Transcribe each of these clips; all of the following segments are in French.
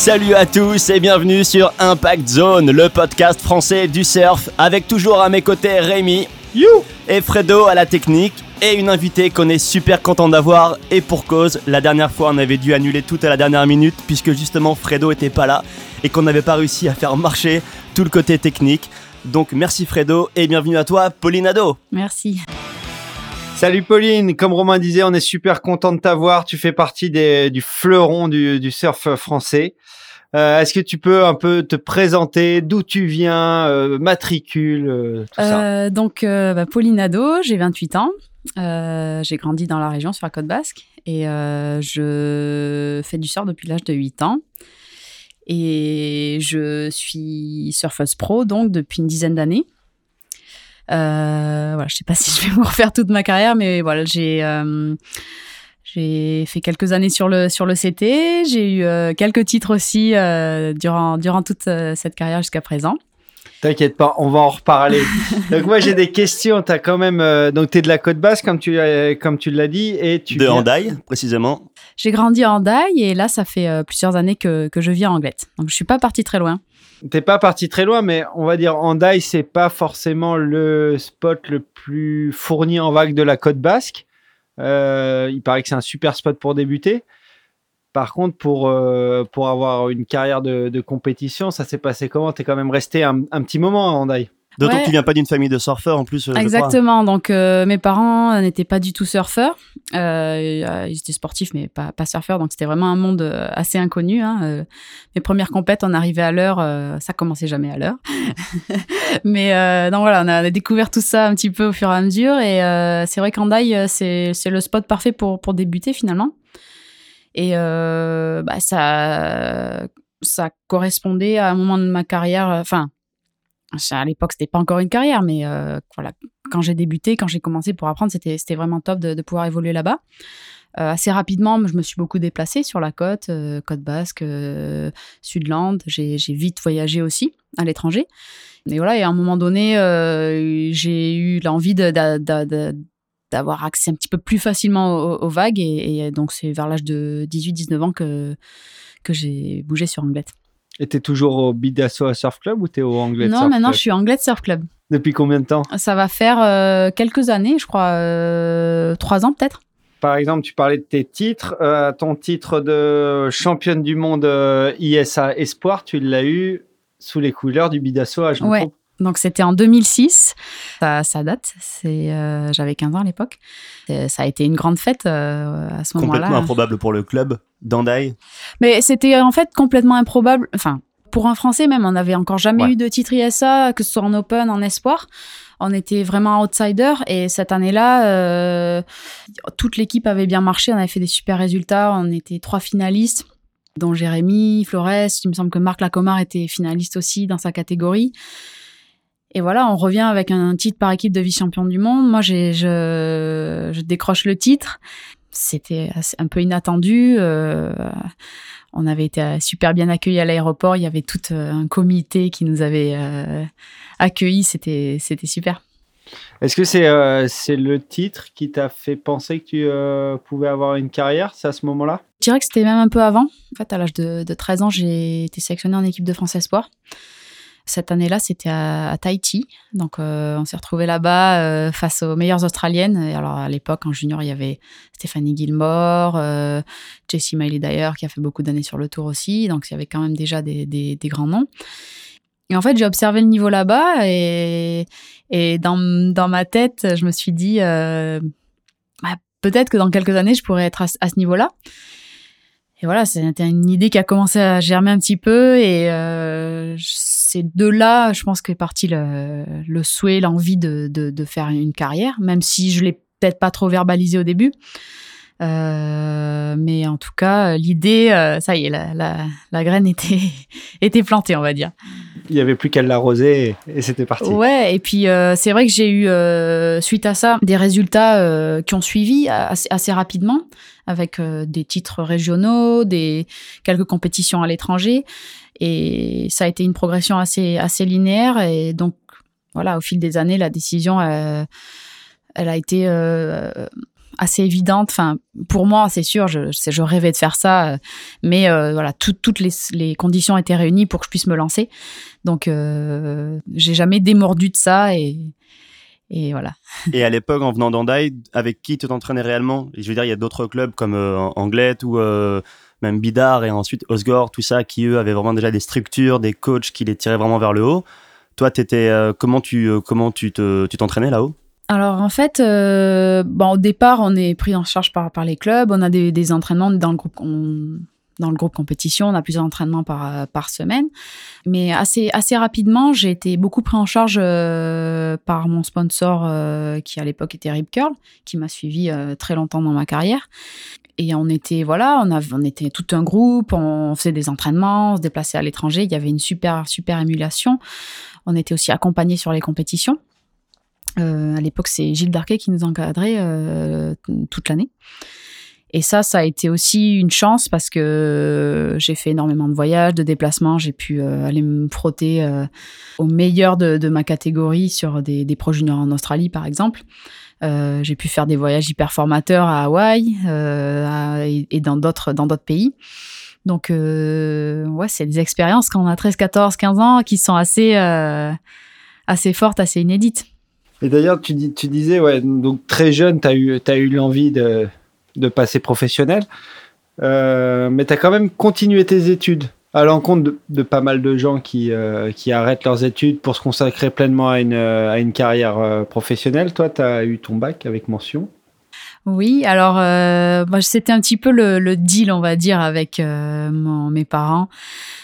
Salut à tous et bienvenue sur Impact Zone, le podcast français du surf, avec toujours à mes côtés Rémi You et Fredo à la technique et une invitée qu'on est super content d'avoir et pour cause, la dernière fois on avait dû annuler tout à la dernière minute puisque justement Fredo était pas là et qu'on n'avait pas réussi à faire marcher tout le côté technique. Donc merci Fredo et bienvenue à toi Pauline Ado. Merci. Salut Pauline, comme Romain disait, on est super content de t'avoir. Tu fais partie des, du fleuron du, du surf français. Euh, Est-ce que tu peux un peu te présenter d'où tu viens, euh, matricule, euh, tout ça? Donc, bah, Pauline Ado, j'ai 28 ans. J'ai grandi dans la région sur la côte basque et je fais du surf depuis l'âge de 8 ans. Et je suis surfeuse pro donc depuis une dizaine d'années. Voilà, je sais pas si je vais vous refaire toute ma carrière, mais voilà, j'ai j'ai fait quelques années sur le sur le CT. J'ai eu euh, quelques titres aussi euh, durant durant toute euh, cette carrière jusqu'à présent. T'inquiète pas, on va en reparler. donc moi j'ai des questions. T'as quand même euh, donc t'es de la côte basse comme tu euh, comme tu l'as dit et tu De viens- Handaï précisément. J'ai grandi en Daille et là, ça fait euh, plusieurs années que, que je vis en Anglette. Donc, je suis pas partie très loin. T'es pas parti très loin, mais on va dire Hendaye, c'est pas forcément le spot le plus fourni en vague de la côte basque. Euh, il paraît que c'est un super spot pour débuter. Par contre, pour, euh, pour avoir une carrière de, compétition, ça s'est passé comment? T'es quand même resté un, un petit moment à Hendaye. D'autant Ouais. que tu viens pas d'une famille de surfeurs en plus. euh, je crois. Exactement. Donc, euh, mes parents n'étaient pas du tout surfeurs. Euh, ils étaient sportifs, mais pas, pas surfeurs. Donc, c'était vraiment un monde euh, assez inconnu. hein. Euh, mes premières compètes, on arrivait à l'heure. euh, ça commençait jamais à l'heure. mais euh, donc, voilà, on a, découvert tout ça un petit peu au fur et à mesure. Et euh, c'est vrai qu'Andaï, euh, c'est le spot parfait pour, pour débuter finalement. Et euh, bah, ça, ça correspondait à un moment de ma carrière. euh, Enfin, à l'époque, c'était pas encore une carrière, mais euh, voilà, quand j'ai débuté, quand j'ai commencé pour apprendre, c'était vraiment top de, pouvoir évoluer là-bas. Euh, assez rapidement, je me suis beaucoup déplacée sur la côte, euh, côte basque, euh, Sudland. J'ai j'ai vite voyagé aussi à l'étranger. Et voilà, et à un moment donné, j'ai eu l'envie d'avoir accès un petit peu plus facilement aux, vagues. Et, donc, c'est vers l'âge de 18-19 ans que, que j'ai bougé sur Anglette. Et t'es toujours au Bidasso Surf Club ou t'es au Anglais non, Surf maintenant, Club je suis Anglette Surf Club. Depuis combien de temps? Ça va faire euh, quelques années, je crois, euh, trois ans peut-être. Par exemple, tu parlais de tes titres. Euh, ton titre de championne du monde euh, ISA Espoir, tu l'as eu sous les couleurs du Bidasso à je me Ouais. Donc c'était en 2006. Ça, ça date. C'est, euh, j'avais 15 ans à l'époque. Ça a été une grande fête euh, à ce Complètement moment-là. improbable pour le club d'Handaï. Mais c'était en fait complètement improbable. Enfin, pour un Français même, on n'avait encore jamais Ouais. eu de titre ISA, que ce soit en Open, en Espoir. On était vraiment outsider et cette année-là, euh, toute l'équipe avait bien marché. On avait fait des super résultats. On était trois finalistes, dont Jérémy, Flores. Il me semble que Marc Lacomar était finaliste aussi dans sa catégorie. Et voilà, on revient avec un titre par équipe de vice-champion du monde. Moi, je décroche le titre. C'était un peu inattendu. euh, on avait été super bien accueillis à l'aéroport. Il y avait tout euh, un comité qui nous avait euh, accueillis. C'était, c'était super. Est-ce que c'est euh, c'est le titre qui t'a fait penser que tu euh, pouvais avoir une carrière C'est à ce moment-là? Je dirais que c'était même un peu avant. En fait, à l'âge de, de 13 ans, j'ai été sélectionnée en équipe de France Espoir. Cette année-là, c'était à, Tahiti. Donc, euh, on s'est retrouvés là-bas euh, face aux meilleures Australiennes. Et alors, à l'époque, en junior, il y avait Stéphanie Gilmore, euh, Jessie Miley Dyer, qui a fait beaucoup d'années sur le tour aussi. Donc, il y avait quand même déjà des, grands noms. Et en fait, j'ai observé le niveau là-bas et, dans, ma tête, je me suis dit, euh, bah, peut-être que dans quelques années, je pourrais être à ce niveau-là. Et voilà, c'était une idée qui a commencé à germer un petit peu. Et euh, c'est de là, je pense, qu'est parti le, le souhait, l'envie de, de, de faire une carrière, même si je l'ai peut-être pas trop verbalisé au début. Euh, mais en tout cas, l'idée, euh, ça y est, la, la, la graine était, était plantée, on va dire. Il n'y avait plus qu'à l'arroser et, et c'était parti. Ouais, et puis euh, c'est vrai que j'ai eu, euh, suite à ça, des résultats euh, qui ont suivi assez, assez rapidement, avec euh, des titres régionaux, des, quelques compétitions à l'étranger. Et ça a été une progression assez, assez linéaire. Et donc, voilà, au fil des années, la décision, euh, elle a été euh, assez évidente. Enfin, pour moi, c'est sûr, je, rêvais de faire ça, mais voilà, toutes les, conditions étaient réunies pour que je puisse me lancer. Donc, j'ai jamais démordu de ça et voilà. Et à l'époque, en venant d'Andai, avec qui tu t'entraînais réellement? Je veux dire, il y a d'autres clubs comme euh, Anglet ou euh, même Bidar et ensuite Osgore, tout ça, qui eux avaient vraiment déjà des structures, des coachs qui les tiraient vraiment vers le haut. Toi, étais, euh, comment tu comment tu t'entraînais là-haut? Alors en fait, bon, au départ, on est pris en charge par, par les clubs. On a des, des entraînements dans le groupe. Dans le groupe compétition, on a plusieurs entraînements par, euh, par semaine. Mais assez, assez rapidement, j'ai été beaucoup pris en charge euh, par mon sponsor euh, qui à l'époque était Rip Curl, qui m'a suivi très longtemps dans ma carrière. Et on était, voilà, on, on était tout un groupe, on faisait des entraînements, on se déplaçait à l'étranger, il y avait une super, super émulation. On était aussi accompagnés sur les compétitions. À l'époque, c'est Gilles Darquet qui nous encadrait toute l'année. Et ça, ça a été aussi une chance parce que j'ai fait énormément de voyages, de déplacements. J'ai pu euh, aller me frotter euh, au meilleur de, ma catégorie sur des, des juniors en Australie, par exemple. Euh, j'ai pu faire des voyages hyper formateurs à Hawaï et, dans d'autres dans d'autres pays. Donc ouais, c'est des expériences quand on a 13, 14, 15 ans qui sont assez assez fortes, assez inédites. Et d'ailleurs, tu, dis, tu disais, ouais, donc très jeune, tu as eu, l'envie de, de passer professionnel. Euh, mais tu quand même continué tes études à l'encontre de, pas mal de gens qui, euh, qui arrêtent leurs études pour se consacrer pleinement à une, à une carrière euh, professionnelle. Toi, tu as eu ton bac avec mention. Oui, alors c'était un petit peu le, deal, on va dire, avec mes parents.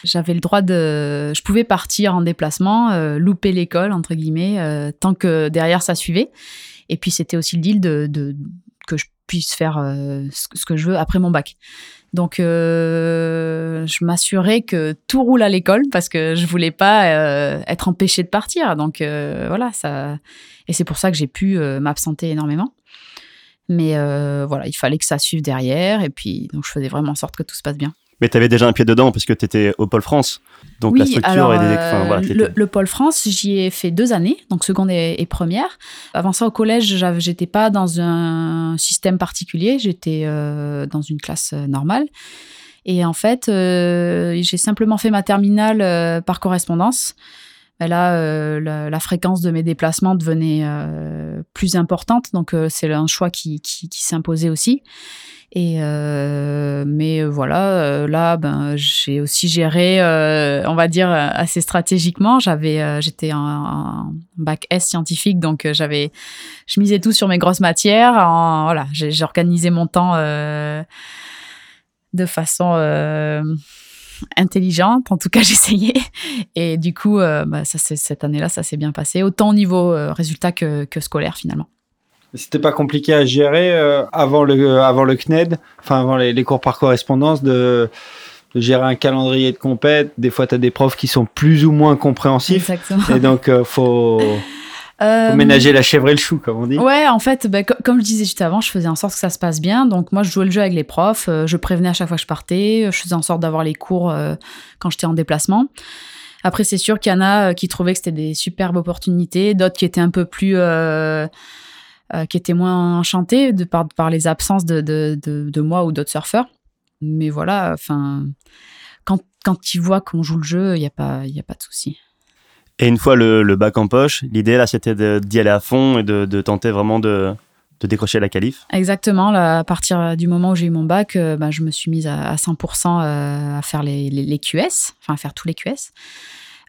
J'avais le droit de, je pouvais partir en déplacement, louper l'école entre guillemets, tant que derrière ça suivait. Et puis c'était aussi le deal de, de que je puisse faire euh, ce, que je veux après mon bac. Donc, euh, je m'assurais que tout roule à l'école parce que je voulais pas euh, être empêchée de partir. Donc, voilà, ça. Et c'est pour ça que j'ai pu m'absenter énormément. Mais voilà, il fallait que ça suive derrière. Et puis, donc, je faisais vraiment en sorte que tout se passe bien. Mais tu avais déjà un pied dedans parce que tu étais au Pôle France. Donc la structure et des... enfin, le, Pôle France, j'y ai fait deux années, donc seconde et, première. Avant ça, au collège, j'étais pas dans un système particulier, j'étais euh, dans une classe euh, normale. Et en fait, euh, j'ai simplement fait ma terminale par correspondance. Là, la, fréquence de mes déplacements devenait plus importante, donc c'est un choix qui, qui, qui s'imposait aussi. Et euh, mais euh, voilà, euh, là, ben, j'ai aussi géré, on va dire assez stratégiquement. J'avais, j'étais en, bac S scientifique, donc j'avais, je misais tout sur mes grosses matières. En, voilà, j'ai organisé mon temps de façon intelligente. En tout cas, j'essayais. Et du coup, bah, ça, cette année-là, ça s'est bien passé, autant au niveau résultat que, que scolaire finalement. C'était pas compliqué à gérer euh, avant, le, avant le CNED, enfin avant les, cours par correspondance, de, gérer un calendrier de compète. Des fois, tu as des profs qui sont plus ou moins compréhensifs. Exactement. Et donc, euh, faut. Euh, ménager la chèvre et le chou, comme on dit. Ouais, en fait, bah, comme je disais juste avant, je faisais en sorte que ça se passe bien. Donc, moi, je jouais le jeu avec les profs. je prévenais à chaque fois que je partais. Je faisais en sorte d'avoir les cours quand j'étais en déplacement. Après, c'est sûr qu'il y en a qui trouvaient que c'était des superbes opportunités, d'autres qui étaient un peu plus euh, qui était moins enchanté de par, par les absences de, de, de, moi ou d'autres surfeurs. Mais voilà, enfin, quand, quand ils voient qu'on joue le jeu, il n'y a, pas, y a pas de souci. Et une fois le, le bac en poche, l'idée là, c'était d'y aller à fond et de, de tenter vraiment de, de décrocher la qualif Exactement. Là, à partir du moment où j'ai eu mon bac, euh, bah, je me suis mise à, 100% euh, à faire les, les, les, QS, enfin à faire tous les QS.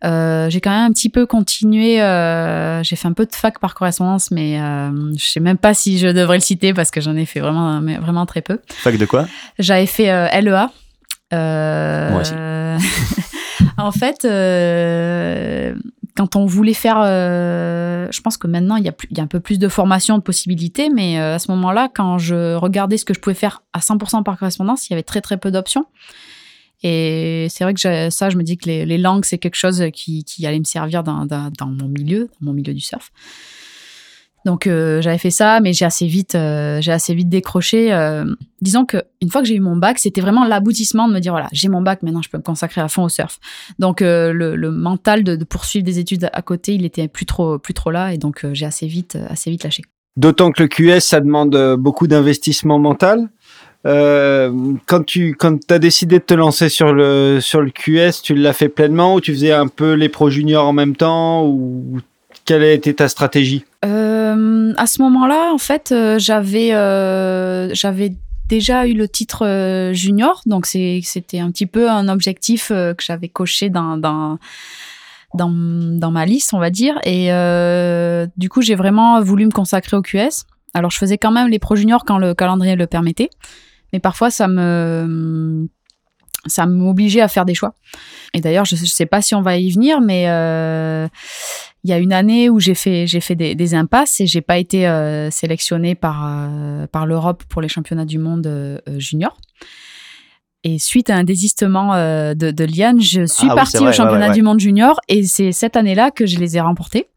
Euh, j'ai quand même un petit peu continué. Euh, j'ai fait un peu de fac par correspondance, mais euh, je sais même pas si je devrais le citer parce que j'en ai fait vraiment, vraiment très peu. Fac de quoi? J'avais fait LEA. Moi aussi. en fait, quand on voulait faire, je pense que maintenant il y, a un peu plus de formation, de possibilités, mais à ce moment-là, quand je regardais ce que je pouvais faire à 100% par correspondance, il y avait très très peu d'options. Et c'est vrai que ça, je me dis que les, langues, c'est quelque chose qui, allait me servir dans, mon milieu, dans mon milieu du surf. Donc euh, j'avais fait ça, mais j'ai assez vite, euh, j'ai assez vite décroché. Euh, disons que une fois que j'ai eu mon bac, c'était vraiment l'aboutissement de me dire voilà, j'ai mon bac, maintenant je peux me consacrer à fond au surf. Donc le, mental de, poursuivre des études à côté, il était plus trop, plus trop là, et donc j'ai assez vite, assez vite lâché. D'autant que le QS, ça demande beaucoup d'investissement mental. quand tu quand as décidé de te lancer sur le sur le QS, tu l'as fait pleinement ou tu faisais un peu les pro juniors en même temps ou quelle a été ta stratégie? À ce moment-là, en fait, j'avais j'avais déjà eu le titre euh, junior, donc c'était un petit peu un objectif euh, que j'avais coché dans, dans, dans, ma liste, on va dire. Et euh, du coup, j'ai vraiment voulu me consacrer au QS. Alors, je faisais quand même les pro juniors quand le calendrier le permettait, mais parfois ça me ça m'obligeait à faire des choix. Et d'ailleurs, je ne sais pas si on va y venir, mais il y a une année où j'ai fait, j'ai fait des, impasses et j'ai pas été euh, sélectionnée par, euh, par l'Europe pour les championnats du monde euh, junior. Et suite à un désistement de, de Liane, je suis ah partie au championnat du monde junior et c'est cette année-là que je les ai remportés.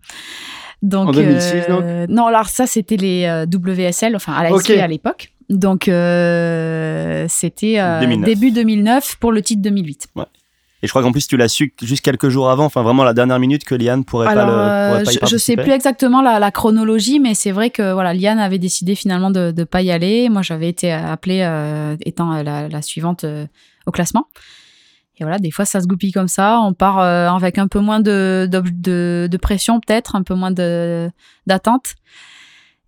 Donc, en 2006, donc? Non, alors ça, c'était les WSL, enfin à la à l'époque. Donc, c'était début 2009 pour le titre 2008. Ouais. Et je crois qu'en plus, tu l'as su juste quelques jours avant, enfin vraiment la dernière minute que Liane pourrait pas, le, pourrait pas y je, je sais plus exactement la, chronologie, mais c'est vrai que voilà, Liane avait décidé finalement de ne pas y aller. Moi, j'avais été appelée euh, étant la, suivante euh, au classement. Et voilà, des fois, ça se goupille comme ça. On part euh, avec un peu moins de, de, de, pression, peut-être, un peu moins d'attente.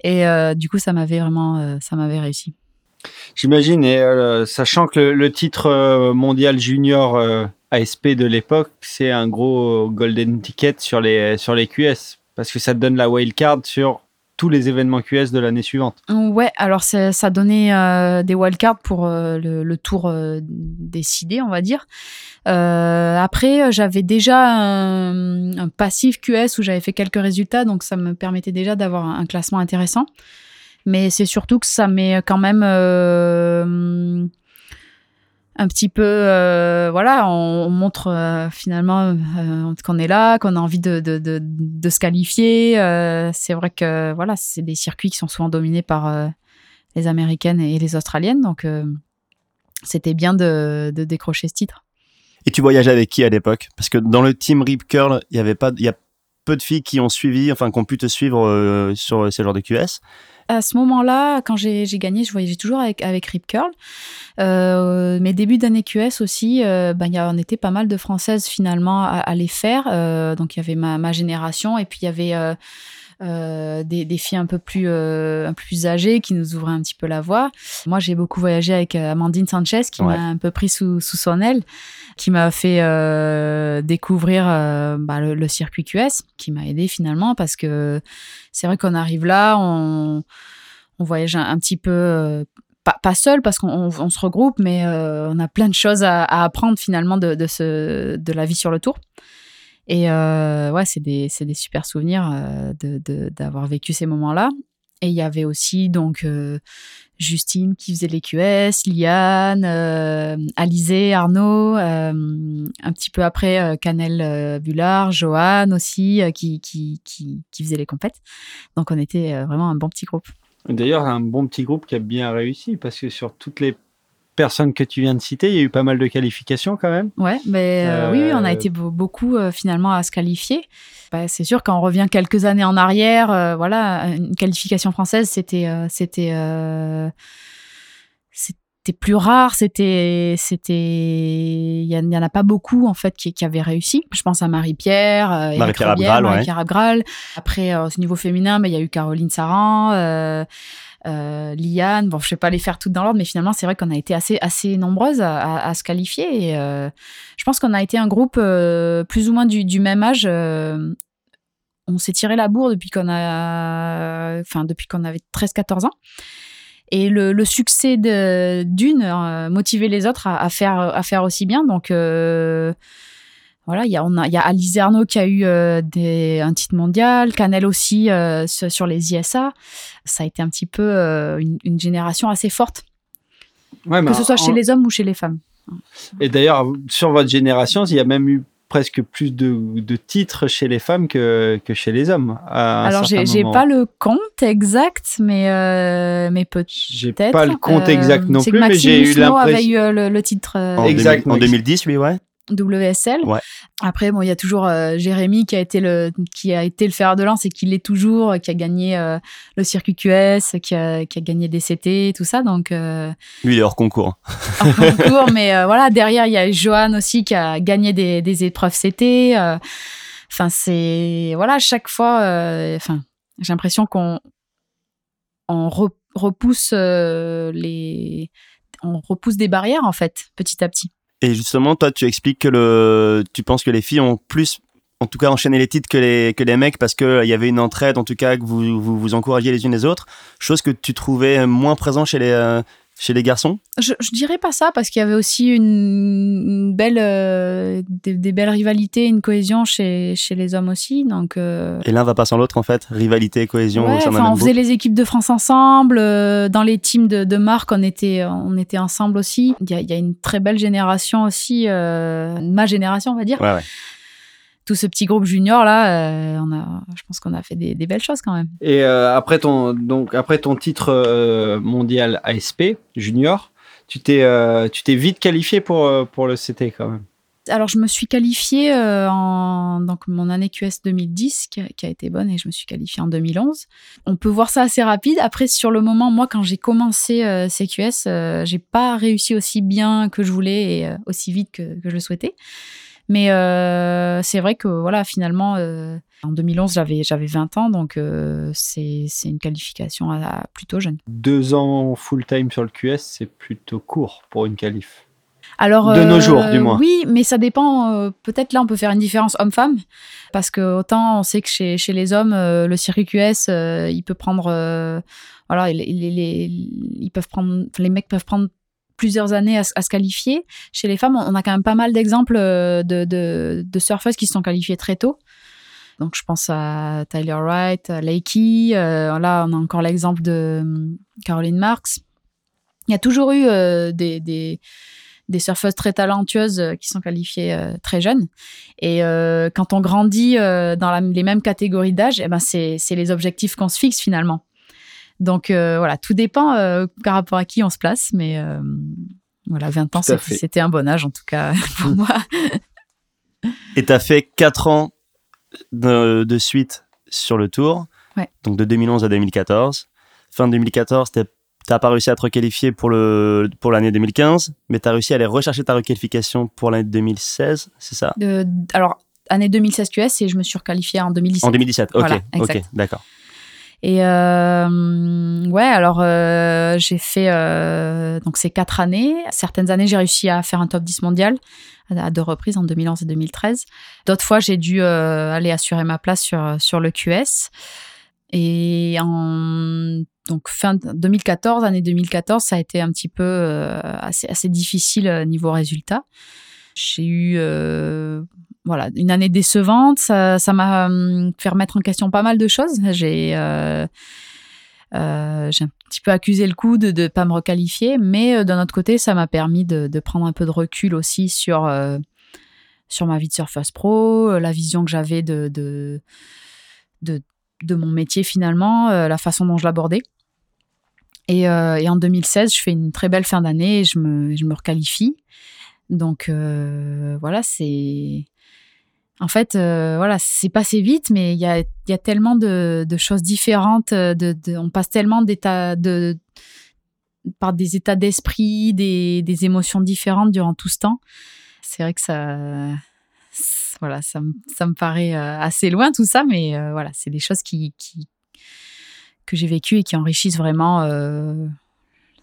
Et du coup, ça m'avait vraiment, ça m'avait réussi. J'imagine, et sachant que le, le titre mondial junior ASP de l'époque, c'est un gros golden ticket sur les, sur les QS parce que ça te donne la wildcard sur tous les événements QS de l'année suivante. Ouais, alors ça donnait euh, des wildcards pour euh, le, tour euh, décidé, on va dire. après, j'avais déjà un, passif QS où j'avais fait quelques résultats, donc ça me permettait déjà d'avoir un, classement intéressant. Mais c'est surtout que ça met quand même un petit peu, euh, voilà, on, montre euh, finalement euh, qu'on est là, qu'on a envie de, se qualifier. c'est vrai que voilà, c'est des circuits qui sont souvent dominés par les Américaines et les Australiennes, donc c'était bien de, de décrocher ce titre. Et tu voyageais avec qui à l'époque? Parce que dans le team Rip Curl, il y avait pas, il y a peu de filles qui ont suivi, enfin, qui ont pu te suivre sur ces genres de QS à ce moment-là, quand j'ai gagné, je voyageais toujours avec, Rip Curl. Euh, mes débuts d'année QS aussi, euh, ben, y en était pas mal de Françaises finalement à, les faire. Euh, donc il y avait ma, ma, génération et puis il y avait euh, euh, des, des, filles un peu plus euh, un peu plus âgées qui nous ouvraient un petit peu la voie. Moi, j'ai beaucoup voyagé avec Amandine Sanchez qui m'a un peu pris sous, sous son aile, qui m'a fait découvrir bah, le, le, circuit QS, qui m'a aidé finalement parce que c'est vrai qu'on arrive là, on, on voyage un, petit peu euh, pas, pas, seul parce qu'on se regroupe, mais euh, on a plein de choses à, apprendre finalement de, de, ce, de la vie sur le tour. Et euh, ouais, c'est des, des, super souvenirs d'avoir vécu ces moments-là. Et il y avait aussi donc Justine qui faisait les QS, Liane, euh, Alizé, Arnaud, euh, un petit peu après euh, Canel euh, Bullard, Johan aussi qui, qui, qui, qui faisait les compètes. Donc on était vraiment un bon petit groupe. D'ailleurs, un bon petit groupe qui a bien réussi parce que sur toutes les personnes que tu viens de citer, il y a eu pas mal de qualifications quand même. Ouais, mais oui, oui, on a été beaucoup finalement à se qualifier. Bah, c'est sûr quand on revient quelques années en arrière, euh, voilà, une qualification française, c'était euh, c'était euh, c'était plus rare, c'était c'était il y, en a pas beaucoup en fait qui, qui avaient réussi. Je pense à Marie-Pierre, Marie-Pierre Abgral, Marie-Pierre Abgral. Après au niveau féminin, bah, il y a eu Caroline Saran. Euh, Liane, bon, je vais pas les faire toutes dans l'ordre, mais finalement, c'est vrai qu'on a été assez, assez nombreuses à, se qualifier. Et euh, je pense qu'on a été un groupe euh, plus ou moins du, même âge. on s'est tiré la bourre depuis qu'on a, enfin, depuis qu'on avait 13-14 ans. Et le, succès d'une motivait les autres à, faire, à faire aussi bien. Donc, voilà, il y a, on a, il y a Alice Arnaud qui a eu euh, des, un titre mondial, Canel aussi euh, sur les ISA. Ça a été un petit peu euh, une, génération assez forte, que ce soit chez les hommes ou chez les femmes. Et d'ailleurs, sur votre génération, il y a même eu presque plus de, de titres chez les femmes que, que chez les hommes. Alors, j'ai pas le compte exact, mais, mais peut-être. J'ai pas le compte exact non plus, mais j'ai eu l'impression. avait eu le, le titre. En, exact, en 2010, oui, ouais. WSL. Ouais. Après, bon, il y a toujours euh, Jérémy qui a été le qui a été le fer de lance et qui l'est toujours, qui a gagné euh, le circuit QS, qui a, qui a gagné des CT, tout ça. Donc euh, Lui, il est hors concours. hors concours, mais voilà, derrière il y a Johan aussi qui a gagné des, des épreuves CT. Enfin, c'est voilà, chaque fois, enfin, j'ai l'impression qu'on on re- repousse les on repousse des barrières en fait, petit à petit. Et justement, toi, tu expliques que le, tu penses que les filles ont plus, en tout cas, enchaîné les titres que les, que mecs parce qu'il y avait une entraide, en tout cas, que vous vous, vous encouragiez les unes les autres. Chose que tu trouvais moins présent chez les, euh, chez les garçons? Je, je dirais pas ça parce qu'il y avait aussi une, une belle, euh, des, des belles rivalités, une cohésion chez, chez les hommes aussi. Donc, euh, Et l'un va pas sans l'autre, en fait. Rivalité, cohésion ouais, enfin, on faisait les équipes de France ensemble. euh, dans les teams de, de marque, on était, on était ensemble aussi. Il y a, il y a une très belle génération aussi, euh, ma génération, on va dire. Ouais, ouais. Tout ce petit groupe junior là, euh, on a, je pense qu'on a fait des, des belles choses quand même. Et euh, après, ton, donc, après ton titre euh, mondial ASP junior, tu t'es tu t'es vite qualifié pour, pour le CT quand même. Alors, je me suis qualifiée en donc mon année QS 2010, qui a, qui a été bonne, et je me suis qualifiée en 2011. On peut voir ça assez rapide. Après, sur le moment, moi, quand j'ai commencé CQS, j'ai pas réussi aussi bien que je voulais et aussi vite que, que je le souhaitais. Mais euh, c'est vrai que voilà, finalement, euh, en 2011, j'avais j'avais 20 ans, donc euh, c'est c'est une qualification à- à plutôt jeune. Deux ans full-time sur le QS, c'est plutôt court pour une qualif. Alors, De nos euh, jours, du moins. Oui, mais ça dépend. euh, Peut-être là, on peut faire une différence homme-femme. Parce que autant on sait que chez, chez les hommes, euh, le circuit QS, il peut prendre. voilà, il- il- il- il- ils peuvent prendre, les mecs peuvent prendre plusieurs années à, se- qualifier. Chez les femmes, on a quand même pas mal d'exemples euh, de, surfeuses qui se sont qualifiées très tôt. Donc, je pense à Tyler Wright, à Lakey. euh, là, on a encore l'exemple de hum, Caroline Marks. Il y a toujours eu euh, des, surfeuses très talentueuses qui sont qualifiées très jeunes. Et quand on grandit dans les mêmes catégories d'âge, eh ben c'est les objectifs qu'on se fixe finalement. Donc euh, voilà, tout dépend euh, par rapport à qui on se place, mais euh, voilà, 20 ans, c'était un bon âge en tout cas pour moi. Et t'as fait 4 ans de, de suite sur le tour. Ouais. Donc de 2011 à 2014. Fin 2014, t'es- t'as pas réussi à te requalifier pour le pour l'année 2015, mais t'as réussi à aller rechercher ta requalification pour l'année 2016, c'est ça? Euh, alors, année 2016 QS et je me suis requalifiée en 2017. En 2017. Ok, Voilà, ok, d'accord. Et euh, ouais, alors euh, j'ai fait euh, donc ces quatre années. Certaines années, j'ai réussi à faire un top 10 mondial à deux reprises en 2011 et 2013. D'autres fois, j'ai dû euh, aller assurer ma place sur, sur le QS. Et en donc fin 2014, année 2014, ça a été un petit peu euh, assez, assez difficile euh, niveau résultat. J'ai eu euh, voilà une année décevante. Ça m'a hum, fait remettre en question pas mal de choses. J'ai euh, euh, un petit peu accusé le coup de ne pas me requalifier, mais euh, d'un autre côté, ça m'a permis de, prendre un peu de recul aussi sur, euh, ma vie de surfeuse pro, euh, la vision que j'avais de, de, de, mon métier finalement, euh, la façon dont je l'abordais. Et, euh, en 2016, je fais une très belle fin d'année et je me, je requalifie. Donc euh, voilà, c'est. En fait, euh, voilà, c'est passé vite, mais il y a, tellement de, choses différentes. euh, De, on passe tellement par des états d'esprit, des, émotions différentes durant tout ce temps. C'est vrai que ça, voilà, ça, me- paraît euh, assez loin tout ça, mais voilà, c'est des choses qui, que j'ai vécues et qui enrichissent vraiment.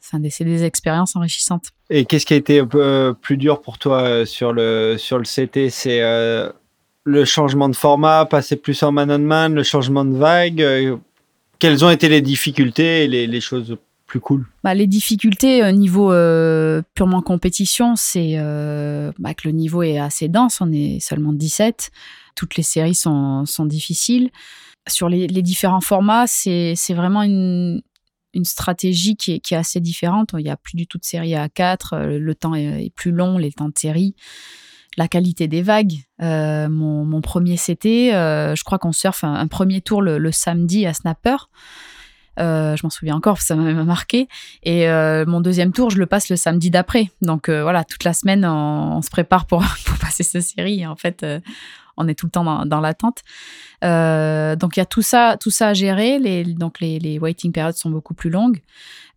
c'est des expériences enrichissantes. Et qu'est-ce qui a été un peu plus dur pour toi sur le, sur le CT C'est le changement de format, passer plus en man-on-man, le changement de vague. euh, quelles ont été les difficultés et les, choses plus cool? Bah, les difficultés au niveau euh, purement compétition, c'est euh, bah, que le niveau est assez dense, on est seulement 17. Toutes les séries sont, difficiles. Sur les, différents formats, c'est vraiment une, stratégie qui est, assez différente. Il n'y a plus du tout de série à 4, euh, le temps est, est plus long, les temps de série. La qualité des vagues. Euh, mon, mon premier CT, euh, je crois qu'on surfe un, premier tour le, samedi à Snapper. Euh, je m'en souviens encore, ça m'a marqué. Et mon deuxième tour, je le passe le samedi d'après. Donc voilà, toute la semaine, on, se prépare pour, pour, passer cette série. En fait, on est tout le temps dans, l'attente. donc il y a tout ça, tout ça à gérer. Les, donc les, waiting periods sont beaucoup plus longues.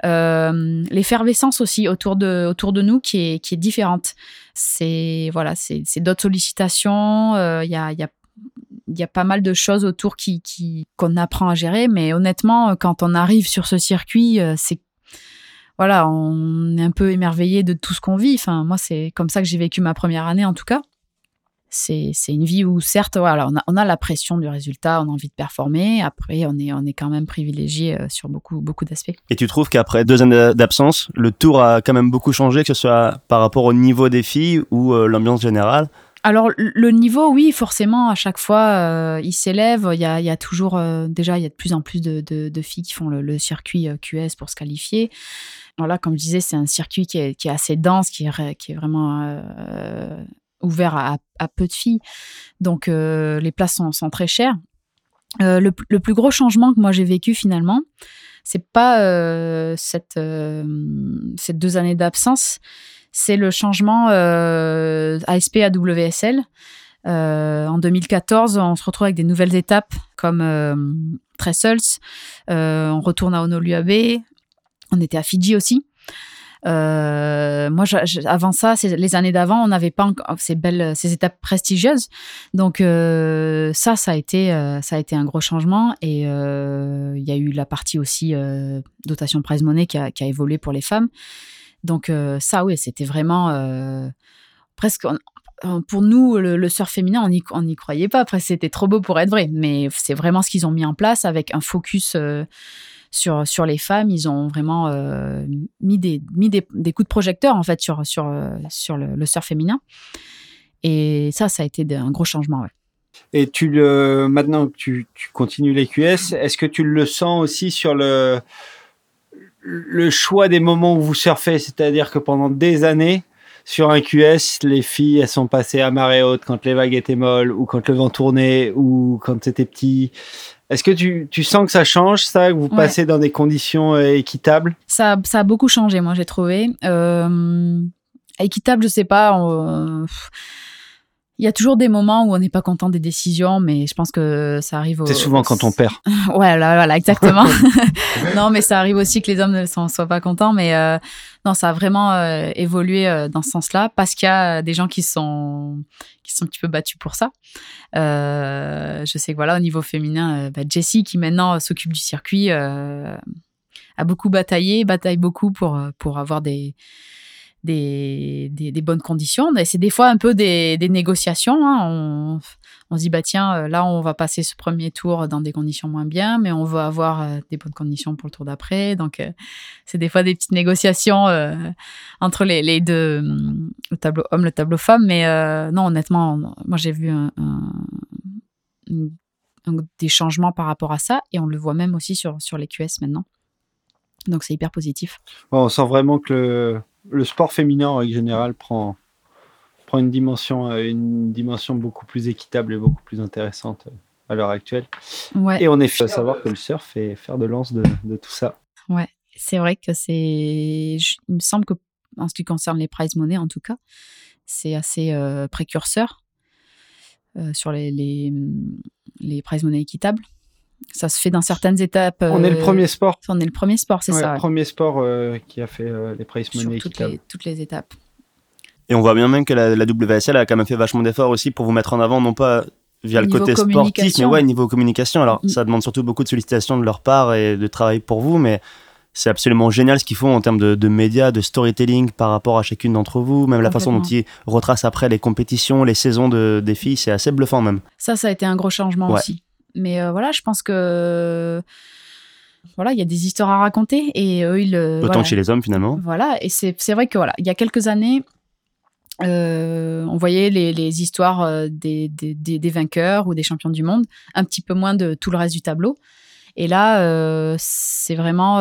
L'effervescence aussi autour de, autour de nous qui est, qui est différente. C'est voilà, c'est d'autres sollicitations. Il y a, y a il y a pas mal de choses autour qui qu'on apprend à gérer, mais honnêtement, quand on arrive sur ce circuit, euh, c'est voilà, on est un peu émerveillé de tout ce qu'on vit. Enfin, moi, c'est comme ça que j'ai vécu ma première année, en tout cas. C'est une vie où, certes, voilà, on a, on a, la pression du résultat, on a envie de performer. Après, on est, on est quand même privilégié euh, sur beaucoup, beaucoup d'aspects. Et tu trouves qu'après deux années d'absence, le tour a quand même beaucoup changé, que ce soit par rapport au niveau des filles ou euh, l'ambiance générale? Alors le niveau, oui, forcément, à chaque fois, euh, il s'élève. Il y a, toujours, euh, déjà, il y a de plus en plus de, filles qui font le, circuit QS pour se qualifier. Voilà, comme je disais, c'est un circuit qui est, assez dense, qui est, qui est vraiment ouvert à, peu de filles. Donc les places sont, très chères. Le, plus gros changement que moi j'ai vécu finalement, c'est pas cette, ces deux années d'absence, c'est le changement euh, ASP à WSL. Euh, en 2014, on se retrouve avec des nouvelles étapes comme euh, Trestles. Euh, on retourne à Honolulu On était à Fidji aussi. Moi, avant ça, les années d'avant, on n'avait pas encore ces belles, ces étapes prestigieuses. Donc ça, ça a été, ça a été un gros changement. Et il y a eu la partie aussi dotation prize money qui a, qui a, évolué pour les femmes. Donc euh, ça, oui, c'était vraiment euh, presque pour nous, le, surf féminin, on n'y croyait pas. Après, c'était trop beau pour être vrai. Mais c'est vraiment ce qu'ils ont mis en place avec un focus euh, sur, sur les femmes. Ils ont vraiment mis, des, mis des, coups de projecteur, en fait, sur, sur, sur le, surf féminin. Et ça, ça a été un gros changement, Et tu le, maintenant que tu, tu continues les QS, est-ce que tu le sens aussi sur le, le choix des moments où vous surfez, c'est-à-dire que pendant des années, sur un QS, les filles, elles sont passées à marée haute quand les vagues étaient molles, ou quand le vent tournait, ou quand c'était petit. Est-ce que tu, sens que ça change, ça, que vous passez dans des conditions euh, équitables? Ça, ça a beaucoup changé, moi, j'ai trouvé. Euh, équitable, je sais pas. Il y a toujours des moments où on n'est pas content des décisions, mais je pense que ça arrive. C'est souvent quand on perd. ouais, voilà, exactement. non, mais ça arrive aussi que les hommes ne soient pas contents, mais euh, non, ça a vraiment euh, évolué euh, dans ce sens-là parce qu'il y a des gens qui sont qui sont un petit peu battus pour ça. je sais que voilà, au niveau féminin, bah, Jessie qui maintenant s'occupe du circuit a beaucoup bataillé, bataille beaucoup pour pour avoir des des, des, bonnes conditions. C'est des fois un peu des, négociations. Hein. On, on, se dit, bah tiens, euh, là, on va passer ce premier tour dans des conditions moins bien, mais on veut avoir euh, des bonnes conditions pour le tour d'après. Donc, euh, c'est des fois des petites négociations entre les, les, deux, le tableau homme, le tableau femme. Mais non, honnêtement, moi, j'ai vu des changements par rapport à ça, et on le voit même aussi sur, sur les QS maintenant. Donc, c'est hyper positif. on sent vraiment que le le sport féminin en règle générale prend, prend une, dimension, euh, une dimension beaucoup plus équitable et beaucoup plus intéressante euh, à l'heure actuelle. Et on est fiers de savoir que le surf est faire de lance de, tout ça. Ouais, c'est vrai que c'est. Il me semble que, en ce qui concerne les prize money en tout cas, c'est assez euh, précurseur sur les, les, les prize money équitables. Ça se fait dans certaines étapes. on est le premier sport. On est le premier sport, c'est ça. Le premier sport euh, qui a fait euh, les prize money toutes les, toutes les étapes. Et on voit bien même que la, WSL a quand même fait vachement d'efforts aussi pour vous mettre en avant, non pas via le côté sportif, mais ouais, niveau communication. Alors, mm. ça demande surtout beaucoup de sollicitations de leur part et de travail pour vous, mais c'est absolument génial ce qu'ils font en termes de, médias, de storytelling par rapport à chacune d'entre vous, même la façon dont ils retracent après les compétitions, les saisons de, des filles, c'est assez bluffant même. Ça, ça a été un gros changement aussi. Mais euh, voilà, je pense que voilà, il y a des histoires à raconter et eux, ils. Autant que chez les hommes finalement. Voilà, et c'est vrai que voilà, il y a quelques années, euh, on voyait les, les histoires euh, des, des, des, vainqueurs ou des champions du monde, un petit peu moins de tout le reste du tableau. Et là, c'est vraiment,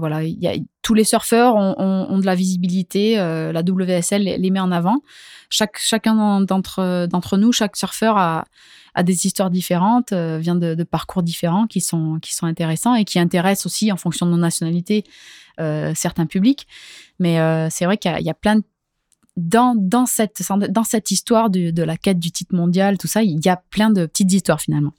voilà, y a, tous les surfeurs ont, de la visibilité. la WSL les met en avant. Chaque, chacun d'entre d'entre nous, chaque surfeur a, a des histoires différentes, vient de, parcours différents qui sont, qui sont intéressants et qui intéressent aussi en fonction de nos nationalités certains publics. Mais c'est vrai qu'il y, a plein de dans, dans, cette, dans cette histoire de la quête du titre mondial, tout ça, il y a plein de petites histoires finalement.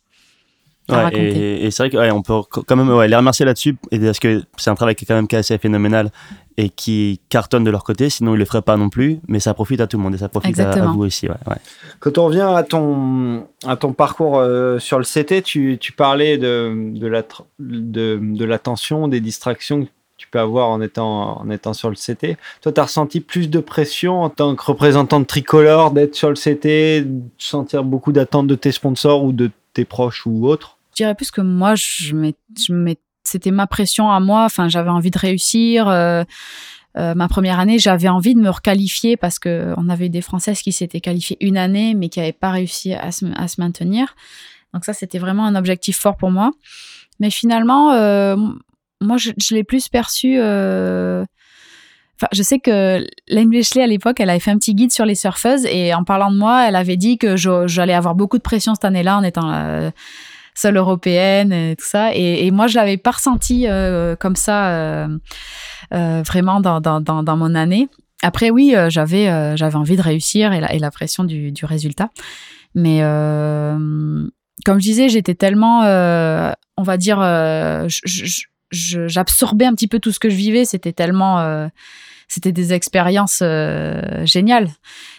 Ouais, et, et c'est vrai qu'on peut quand même ouais, les remercier là-dessus, parce que c'est un travail qui est quand même assez phénoménal et qui cartonne de leur côté, sinon ils ne le feraient pas non plus, mais ça profite à tout le monde et ça profite à, vous aussi. Ouais, ouais. Quand on revient à ton, à ton parcours euh, sur le CT, tu, tu parlais de, de, la, de, de l'attention, des distractions tu peux avoir en étant, en étant sur le CT. Toi, tu as ressenti plus de pression en tant que représentant de tricolore d'être sur le CT, de sentir beaucoup d'attentes de tes sponsors ou de tes proches ou autres? Dirais plus que moi, je c'était ma pression à moi. Enfin, j'avais envie de réussir. Euh, euh, ma première année, j'avais envie de me requalifier parce que on avait des Françaises qui s'étaient qualifiées une année, mais qui n'avaient pas réussi à se, maintenir. Donc ça, c'était vraiment un objectif fort pour moi. Mais finalement, euh, moi, je, l'ai plus perçu. Euh, enfin, je sais que Lane Blechley, à l'époque, elle avait fait un petit guide sur les surfeuses et en parlant de moi, elle avait dit que j'allais avoir beaucoup de pression cette année-là en étant seule européenne et tout ça. Et, moi, je l'avais pas ressenti euh, comme ça euh, vraiment dans, dans, dans, mon année. Après, oui, j'avais j'avais envie de réussir et la, et la pression du, du résultat. Mais comme je disais, j'étais tellement, on va dire, j'absorbais un petit peu tout ce que je vivais. C'était tellement, euh, c'était des expériences euh, géniales.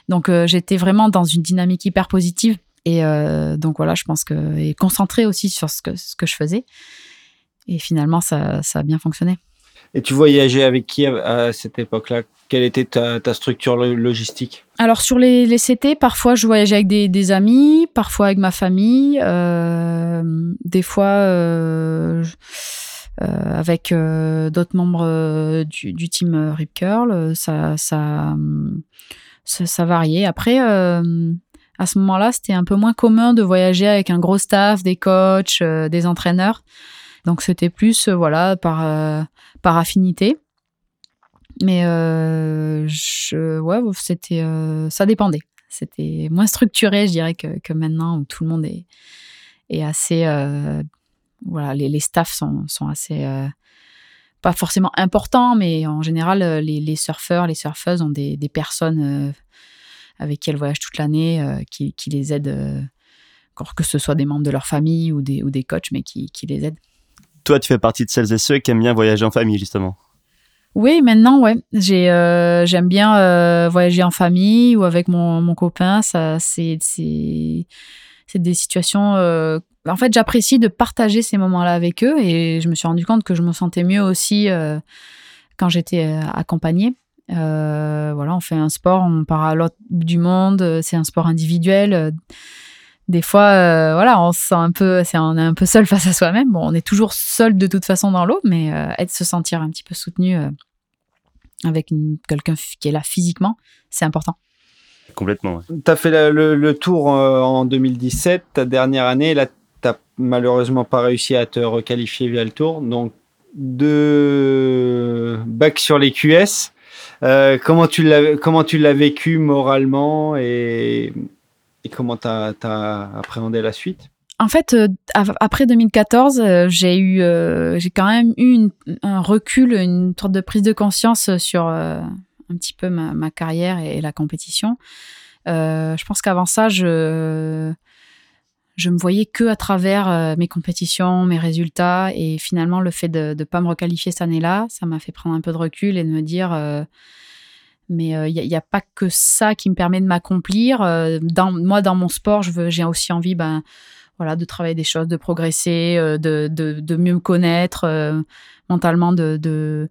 Donc euh, j'étais vraiment dans une dynamique hyper positive. Et donc voilà, je pense que et concentré aussi sur ce que ce que je faisais. Et finalement, ça, ça a bien fonctionné. Et tu voyageais avec qui à, cette époque-là? Quelle était ta, ta, structure logistique? Alors sur les, les, CT, parfois je voyageais avec des, des amis, parfois avec ma famille. des fois, euh, avec euh, d'autres membres euh, du, du, team Rip Curl. Ça, ça, ça, variait. Après, à ce moment-là, c'était un peu moins commun de voyager avec un gros staff, des coachs, des entraîneurs. Donc c'était plus voilà par par affinité. Mais je ouais, c'était ça dépendait. C'était moins structuré, je dirais que, que maintenant où tout le monde est est assez voilà, les, les staffs sont, sont assez euh, pas forcément importants, mais en général, euh, les, les surfeurs, les surfeuses ont des, des personnes euh, avec qui elles voyagent toute l'année, qui, qui, les aident, encore que ce soit des membres de leur famille ou des, ou des coachs, mais qui, qui les aident. Toi, tu fais partie de celles et ceux qui aiment bien voyager en famille, justement. Oui, maintenant, ouais. J'ai, j'aime bien voyager en famille ou avec mon, mon copain. Ça, c'est, c'est, c'est des situations en fait, j'apprécie de partager ces moments-là avec eux et je me suis rendu compte que je me sentais mieux aussi euh, quand j'étais euh, accompagnée. Euh, voilà, on fait un sport, on part à l'autre bout du monde, c'est un sport individuel. Des fois, voilà, on se sent un peu, c'est, on est un peu seul face à soi-même. Bon, on est toujours seul de toute façon dans l'eau, mais être se sentir un petit peu soutenu avec quelqu'un qui est là physiquement, c'est important. Complètement. Tu as fait le, le, tour en 2017, ta dernière année. Là, t'as malheureusement pas réussi à te requalifier via le tour. Donc, deux bacs sur les QS. Euh, comment tu l'as comment tu l'as vécu moralement et, et comment tu as, appréhendé la suite? En fait, euh, après 2014, euh, j'ai eu, j'ai quand même eu un recul, une sorte de prise de conscience sur un petit peu ma, carrière et, la compétition. je pense qu'avant ça, je je me voyais que à travers euh, mes compétitions, mes résultats. Et finalement, le fait de ne pas me requalifier cette année-là, ça m'a fait prendre un peu de recul et de me dire, euh, mais il euh, n'y a, pas que ça qui me permet de m'accomplir. dans, moi, dans mon sport, j'ai aussi envie ben, voilà, de travailler des choses, de progresser, de, de, de, mieux me connaître mentalement, de, de,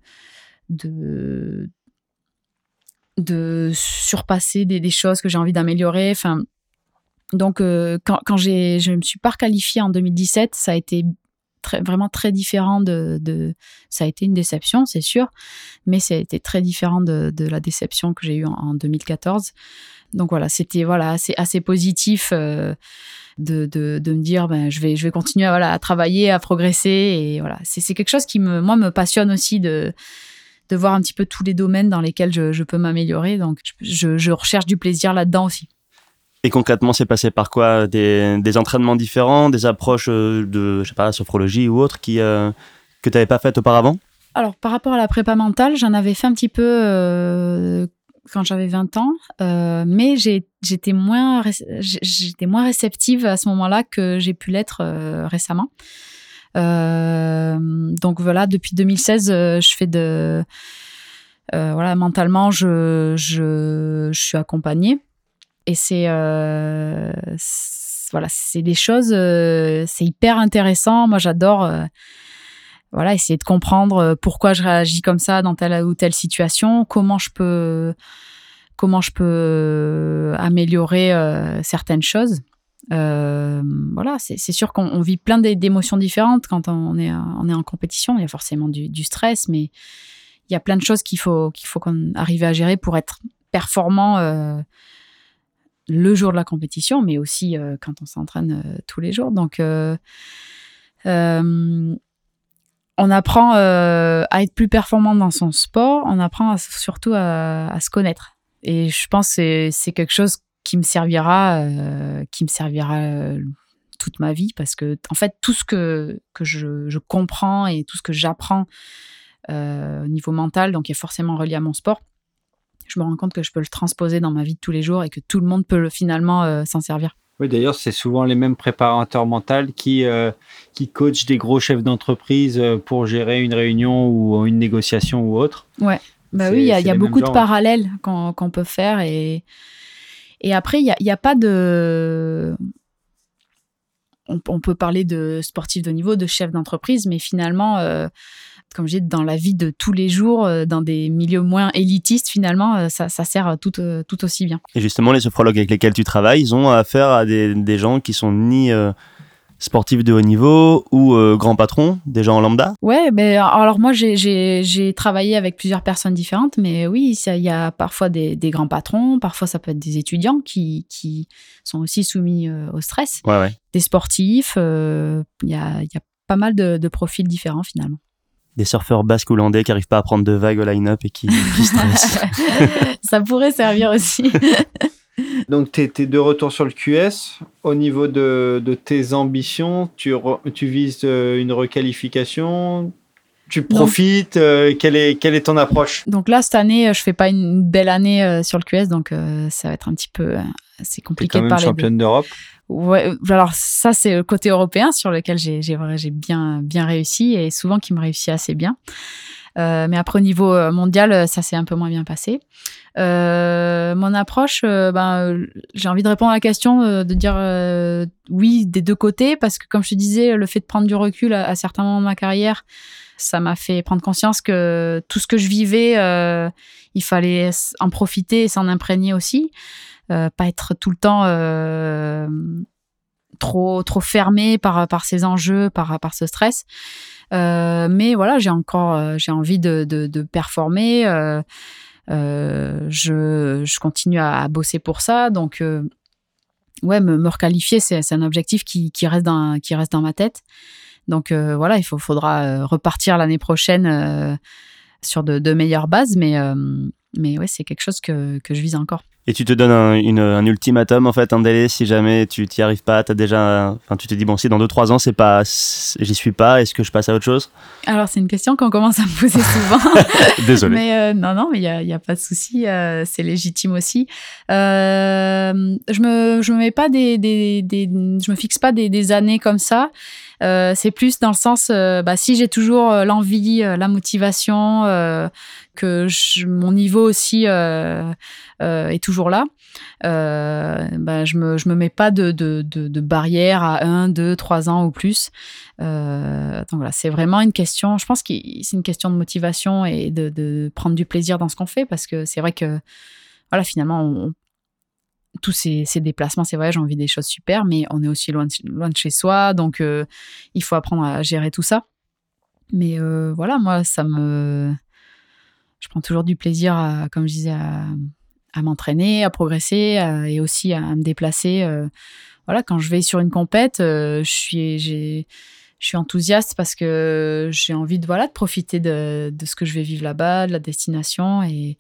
de, de surpasser des, des choses que j'ai envie d'améliorer. Enfin, donc, euh, quand, quand j'ai, je me suis pas qualifiée en 2017, ça a été très, vraiment très différent de, de, Ça a été une déception, c'est sûr, mais ça a été très différent de, de la déception que j'ai eue en, 2014. Donc voilà, c'était voilà, assez, assez positif. Euh, de, de, de, me dire ben, je vais je vais continuer voilà, à travailler à progresser et voilà c'est quelque chose qui me moi me passionne aussi de de voir un petit peu tous les domaines dans lesquels je, je peux m'améliorer donc je, je recherche du plaisir là-dedans aussi et concrètement, c'est passé par quoi? Des, entraînements différents, des approches euh, de, je sais pas, sophrologie ou autre qui, euh, que tu n'avais pas faites auparavant? Alors, par rapport à la prépa mentale, j'en avais fait un petit peu euh, quand j'avais 20 ans, mais j'étais moins, j'étais moins réceptive à ce moment-là que j'ai pu l'être récemment. donc voilà, depuis 2016, je fais de... voilà, mentalement, je, je, je suis accompagnée. Et c'est euh, voilà, c'est des choses, euh, c'est hyper intéressant. Moi, j'adore euh, voilà essayer de comprendre pourquoi je réagis comme ça dans telle ou telle situation, comment je peux comment je peux améliorer certaines choses. voilà, c'est sûr qu'on vit plein d'émotions différentes quand on est, on est en compétition. Il y a forcément du, du stress, mais il y a plein de choses qu'il faut qu'il faut qu'on arrive à gérer pour être performant le jour de la compétition, mais aussi euh, quand on s'entraîne euh, tous les jours. Donc, euh, on apprend à être plus performant dans son sport, on apprend surtout à, se connaître. Et je pense que c'est quelque chose qui me servira, qui me servira toute ma vie parce que en fait tout ce que, je, je comprends et tout ce que j'apprends au niveau mental, donc est forcément relié à mon sport, je me rends compte que je peux le transposer dans ma vie de tous les jours et que tout le monde peut finalement euh, s'en servir. Oui, d'ailleurs, c'est souvent les mêmes préparateurs mentaux qui, euh, qui coachent des gros chefs d'entreprise euh, pour gérer une réunion ou une négociation ou autre. Ouais. Bah oui, il y a, beaucoup de parallèles qu'on peut faire. Et, et après, il n'y a, pas de. On, on, peut parler de sportifs de niveau, de chefs d'entreprise, mais finalement, comme je dis, dans la vie de tous les jours, euh, dans des milieux moins élitistes, finalement, euh, ça, sert tout, euh, tout, aussi bien. Et justement, les sophrologues avec lesquels tu travailles, ils ont affaire à des, des gens qui sont ni sportifs de haut niveau ou grands patrons, des gens en lambda? Ouais, ben, alors moi, j'ai travaillé avec plusieurs personnes différentes, mais oui, il y a parfois des, des, grands patrons, parfois ça peut être des étudiants qui, qui sont aussi soumis au stress, ouais, ouais. des sportifs, il y, a, y, a, pas mal de, de profils différents finalement des surfeurs basques hollandais qui n'arrivent pas à prendre de vagues au line-up et qui, stressent. Ça pourrait servir aussi. Donc, tu es, de retour sur le QS. Au niveau de, tes ambitions, tu, tu vises euh, une requalification tu profites euh, quelle, est, quelle est ton approche? Donc là, cette année, je fais pas une belle année sur le QS, donc euh, ça va être un petit peu c'est compliqué de parler. championne d'Europe. Ouais, alors ça c'est le côté européen sur lequel j'ai bien bien réussi et souvent qui me réussit assez bien. Euh, mais après au niveau euh, mondial, ça s'est un peu moins bien passé. Euh, mon approche, ben, j'ai envie de répondre à la question, de dire oui des deux côtés, parce que comme je te disais, le fait de prendre du recul à, certains moments de ma carrière, ça m'a fait prendre conscience que tout ce que je vivais, il fallait en profiter et s'en imprégner aussi. Euh, pas être tout le temps euh, trop trop fermé par par ces enjeux, par par ce stress. Euh, mais voilà, j'ai encore j'ai envie de, de, performer. je, je continue à, bosser pour ça, donc ouais, me, me requalifier, c'est un objectif qui, qui, reste dans, qui reste dans ma tête. Donc voilà, il faut, faudra repartir l'année prochaine sur de, de, meilleures bases, mais, mais ouais, c'est quelque chose que, que je vise encore. Et tu te donnes un, une, un, ultimatum, en fait, un délai, si jamais tu t'y arrives pas, as déjà, enfin, tu te dis, bon, si dans 2-3 ans, c'est pas, j'y suis pas, est-ce que je passe à autre chose? Alors, c'est une question qu'on commence à me poser souvent. Désolé. mais euh, non, non, mais il n'y a, pas de souci, euh, c'est légitime aussi. Euh, je me, je me mets pas des, des, des, je me fixe pas des, des années comme ça. Euh, c'est plus dans le sens, euh, bah, si j'ai toujours euh, l'envie, la motivation, que mon niveau aussi est toujours là, bah, je me je me mets pas de, de, de, barrière à 1, 2, 3 ans ou plus. donc voilà, c'est vraiment une question, je pense que c'est une question de motivation et de, de, prendre du plaisir dans ce qu'on fait parce que c'est vrai que voilà, finalement, on, tous ces, déplacements, c'est vrai, j'ai envie des choses super, mais on est aussi loin de, chez soi, donc il faut apprendre à gérer tout ça. Mais voilà, moi, ça me. Je prends toujours du plaisir, comme je disais, à, m'entraîner, à progresser et aussi à, me déplacer. voilà, quand je vais sur une compète, je suis. J'ai, je suis enthousiaste parce que j'ai envie de voilà de profiter de, de, ce que je vais vivre là-bas, de la destination et,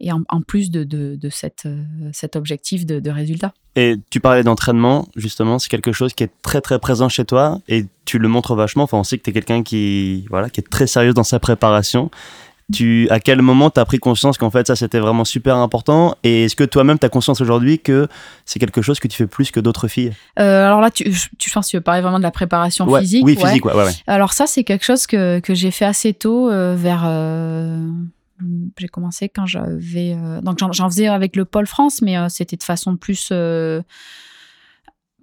et en, plus de, de, de cette, euh, cet objectif de, de, résultat. Et tu parlais d'entraînement, justement, c'est quelque chose qui est très très présent chez toi et tu le montres vachement. Enfin, on sait que tu es quelqu'un qui, voilà, qui est très sérieux dans sa préparation tu, à quel moment tu as pris conscience qu'en fait ça c'était vraiment super important? Et est-ce que toi-même tu as conscience aujourd'hui que c'est quelque chose que tu fais plus que d'autres filles? Euh, Alors là, tu, tu, je pense que tu veux parler vraiment de la préparation physique? Oui, physique, ouais. ouais, Alors ça, c'est quelque chose que, que j'ai fait assez tôt, euh, vers. Euh, j'ai commencé quand j'avais. donc j'en faisais avec le Pôle France, mais c'était de façon plus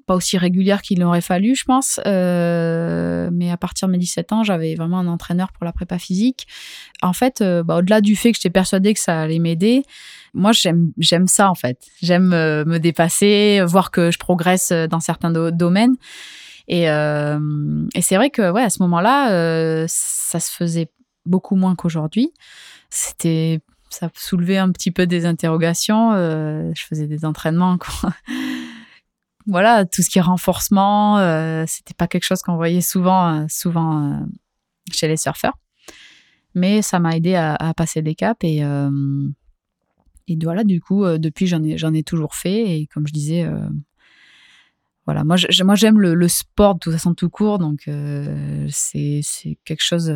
pas aussi régulière qu'il aurait fallu, je pense. Euh, mais à partir de mes 17 ans, j'avais vraiment un entraîneur pour la prépa physique. En fait, euh, bah, au-delà du fait que j'étais persuadée que ça allait m'aider, moi, j'aime ça, en fait. J'aime euh, me dépasser, voir que je progresse dans certains domaines. Et, et c'est vrai que, ouais, à ce moment-là, ça se faisait beaucoup moins qu'aujourd'hui. C'était ça soulevait un petit peu des interrogations. je faisais des entraînements quoi voilà, tout ce qui est renforcement, euh, c'était pas quelque chose qu'on voyait souvent, euh, souvent euh, chez les surfeurs. Mais ça m'a aidé à, passer des caps et, et voilà, du coup, depuis, j'en ai, j'en ai toujours fait. Et comme je disais, voilà, moi, j'aime le, le, sport de toute façon tout court, donc c'est quelque chose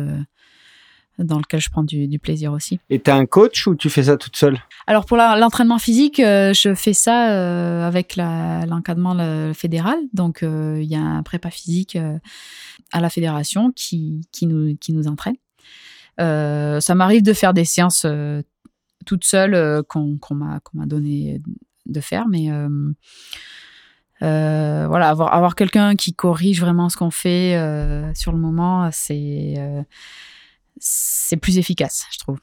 dans lequel je prends du, plaisir aussi. Et tu as un coach ou tu fais ça toute seule? Alors pour l'entraînement physique, euh, je fais ça euh, avec l'encadrement fédéral. Donc euh, il y a un prépa physique à la fédération qui, qui, nous, qui nous entraîne. ça m'arrive de faire des séances toute seule qu'on m'a donné de faire, mais voilà, avoir, avoir quelqu'un qui corrige vraiment ce qu'on fait sur le moment, c'est c'est plus efficace, je trouve.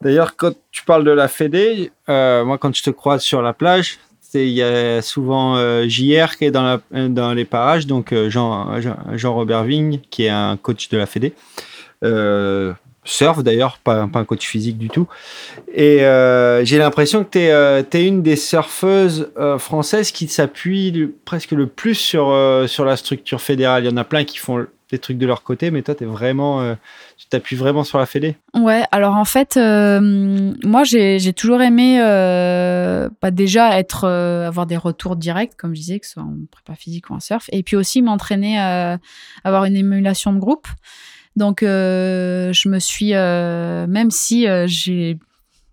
D'ailleurs, quand tu parles de la Fédé, euh, moi, quand je te croise sur la plage, il y a souvent euh, JR qui est dans, les parages, donc euh, Jean, Robert Vigne, qui est un coach de la Fédé. surf d'ailleurs, pas, un coach physique du tout. Et j'ai l'impression que tu es, une des surfeuses françaises qui s'appuie presque le plus sur la structure fédérale. Il y en a plein qui font des trucs de leur côté, mais toi, vraiment, euh, tu t'appuies vraiment sur la Fédé Ouais, alors en fait, euh, moi, j'ai toujours aimé euh, bah, déjà être, avoir des retours directs, comme je disais, que ce soit en prépa physique ou en surf, et puis aussi m'entraîner à avoir une émulation de groupe. Donc, je me suis, même si j'ai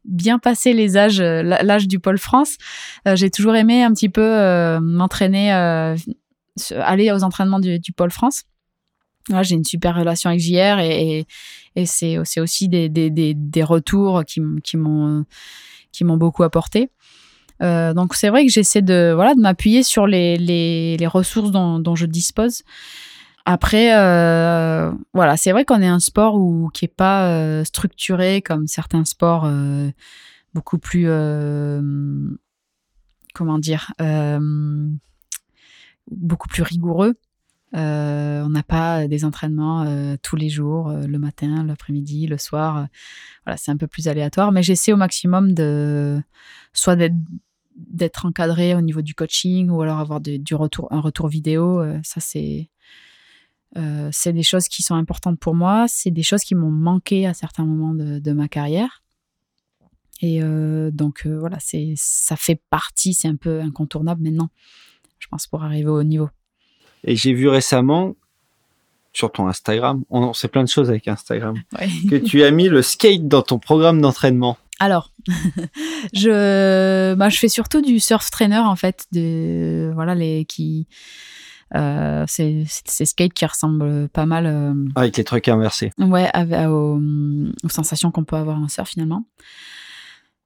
bien passé les âges, l'âge du pôle France, j'ai toujours aimé un petit peu m'entraîner, aller aux entraînements du pôle France j'ai une super relation avec JR et, et, c'est aussi des, des, des, retours qui, qui m'ont beaucoup apporté. Euh, donc c'est vrai que j'essaie de voilà de m'appuyer sur les, les, les, ressources dont, dont, je dispose. Après, euh, voilà, c'est vrai qu'on est un sport où, qui est pas euh, structuré comme certains sports beaucoup plus comment dire beaucoup plus rigoureux. Euh, on n'a pas des entraînements euh, tous les jours, euh, le matin, l'après-midi, le soir. voilà, c'est un peu plus aléatoire, mais j'essaie au maximum de soit d'être encadré au niveau du coaching ou alors avoir du retour, un retour vidéo. ça, c'est des choses qui sont importantes pour moi. C'est des choses qui m'ont manqué à certains moments de, ma carrière. Et donc voilà, c'est ça fait partie, c'est un peu incontournable maintenant, je pense, pour arriver au niveau. Et j'ai vu récemment sur ton Instagram, on sait plein de choses avec Instagram, que tu as mis le skate dans ton programme d'entraînement. Alors, je, bah, je fais surtout du surf trainer en fait, de, voilà les qui, euh, c'est ces skates qui ressemblent pas mal. Euh, avec les trucs inversés. Ouais, aux, sensations qu'on peut avoir en surf finalement.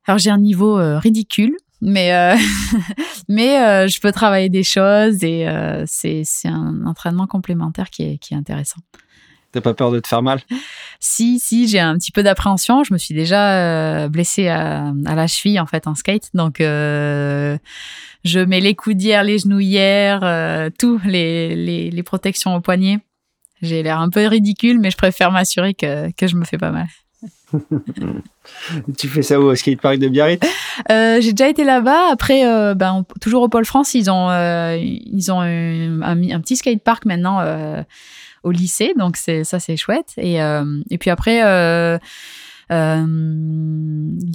Alors j'ai un niveau euh, ridicule, mais euh, mais euh, je peux travailler des choses et euh, c'est un entraînement complémentaire qui est, qui est intéressant. T'as pas peur de te faire mal? Si, si, j'ai un petit peu d'appréhension. Je me suis déjà blessée à, la cheville, en fait, en skate. Donc, je mets les coudières, les genouillères, tout, les, les, protections au poignet. J'ai l'air un peu ridicule, mais je préfère m'assurer que, que je me fais pas mal. tu fais ça où au skatepark de Biarritz? Euh, J'ai déjà été là-bas. Après, euh, ben, toujours au Pôle France, ils ont, euh, ils ont un, un, petit skatepark maintenant au lycée, donc ça c'est chouette. Et, et puis après, il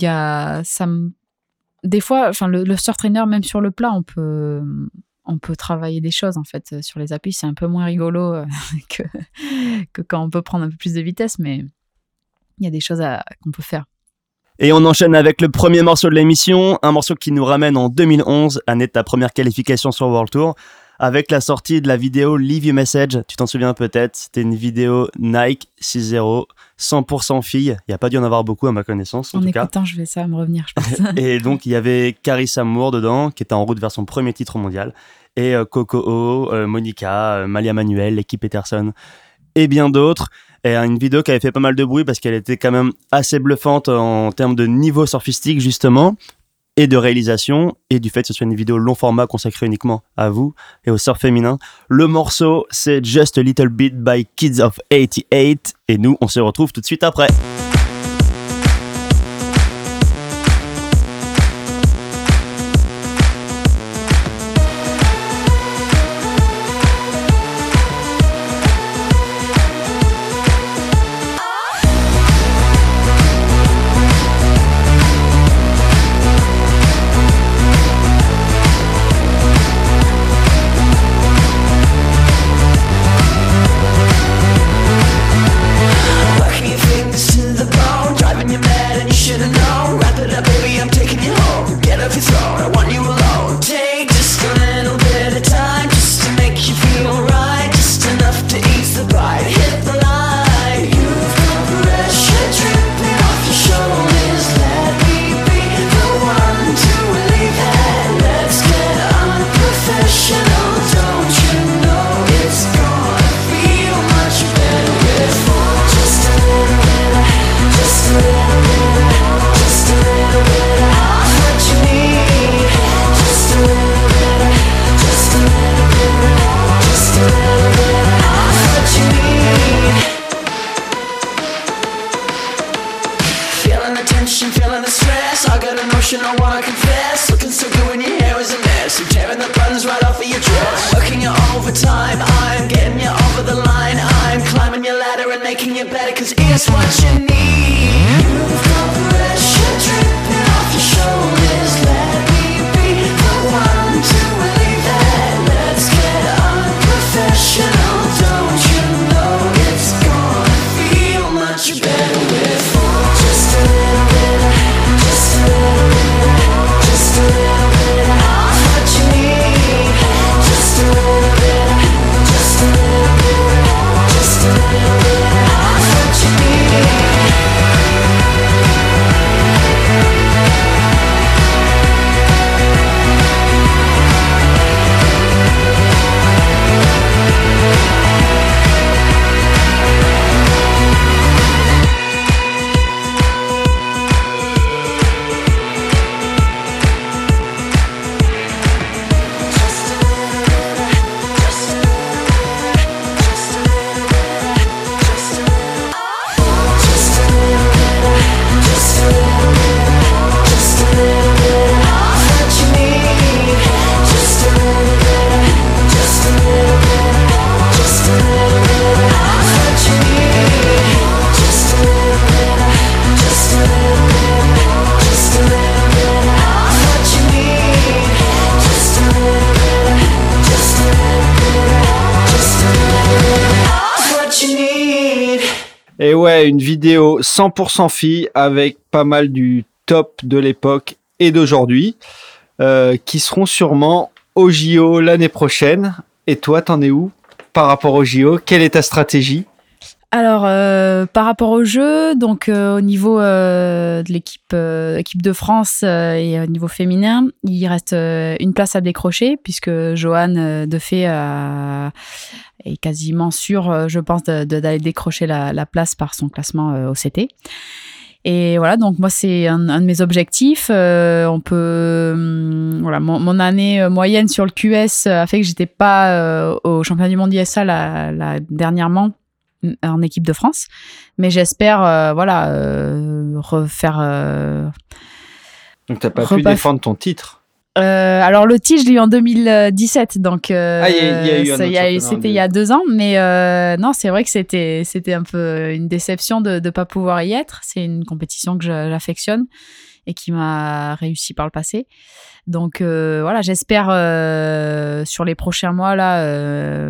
y a ça des fois, le, le surf trainer même sur le plat, on peut on peut travailler des choses en fait sur les appuis. C'est un peu moins rigolo que, que quand on peut prendre un peu plus de vitesse, mais il y a des choses qu'on peut faire. Et on enchaîne avec le premier morceau de l'émission, un morceau qui nous ramène en 2011, année de ta première qualification sur World Tour, avec la sortie de la vidéo Leave Your Message. Tu t'en souviens peut-être, c'était une vidéo Nike 6.0, 100% fille. Il n'y a pas dû en avoir beaucoup à ma connaissance. En, en écoutant, je vais ça me revenir, je pense. et donc, il y avait Carissa Moore dedans, qui était en route vers son premier titre mondial, et euh, Coco O, euh, Monica, euh, Malia Manuel, l'équipe Peterson, et bien d'autres. Et une vidéo qui avait fait pas mal de bruit parce qu'elle était quand même assez bluffante en termes de niveau surfistique justement et de réalisation et du fait que ce soit une vidéo long format consacrée uniquement à vous et au surf féminin. Le morceau c'est Just a Little Bit by Kids of 88 et nous on se retrouve tout de suite après. Une vidéo 100% fille avec pas mal du top de l'époque et d'aujourd'hui euh, qui seront sûrement au JO l'année prochaine. Et toi, t'en es où par rapport au JO Quelle est ta stratégie? Alors, euh, par rapport au jeu, donc euh, au niveau de l'équipe équipe de France et au niveau féminin, il reste une place à décrocher puisque Johan Defay a, est quasiment sûr, je pense, d'aller décrocher la, la, place par son classement au CT. Et voilà, donc moi c'est un, un, de mes objectifs. Euh, on peut, hum, voilà, mon, mon, année moyenne sur le QS a fait que j'étais pas euh, au championnat du monde ISA la, la, dernièrement en équipe de France, mais j'espère, euh, voilà, euh, refaire. donc t'as pas pu défendre ton titre. Euh, alors le titre, je l'ai eu en 2017, donc euh, ah, c'était il y a deux ans, mais euh, non, c'est vrai que c'était c'était un peu une déception de ne pas pouvoir y être. C'est une compétition que j'affectionne et qui m'a réussi par le passé. Donc euh, voilà, j'espère euh, sur les prochains mois là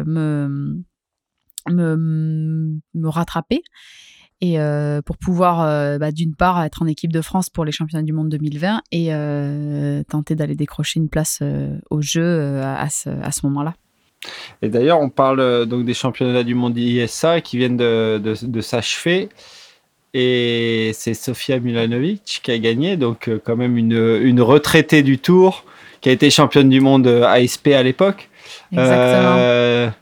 me, me me rattraper et euh, pour pouvoir euh, bah, d'une part être en équipe de France pour les championnats du monde 2020 et euh, tenter d'aller décrocher une place au jeu à ce, à ce moment-là. Et d'ailleurs, on parle donc des championnats du monde ISA qui viennent de, de, de s'achever. Et c'est Sofia Milanovic qui a gagné, donc quand même une, une, retraitée du Tour, qui a été championne du monde ASP à l'époque. Exactement.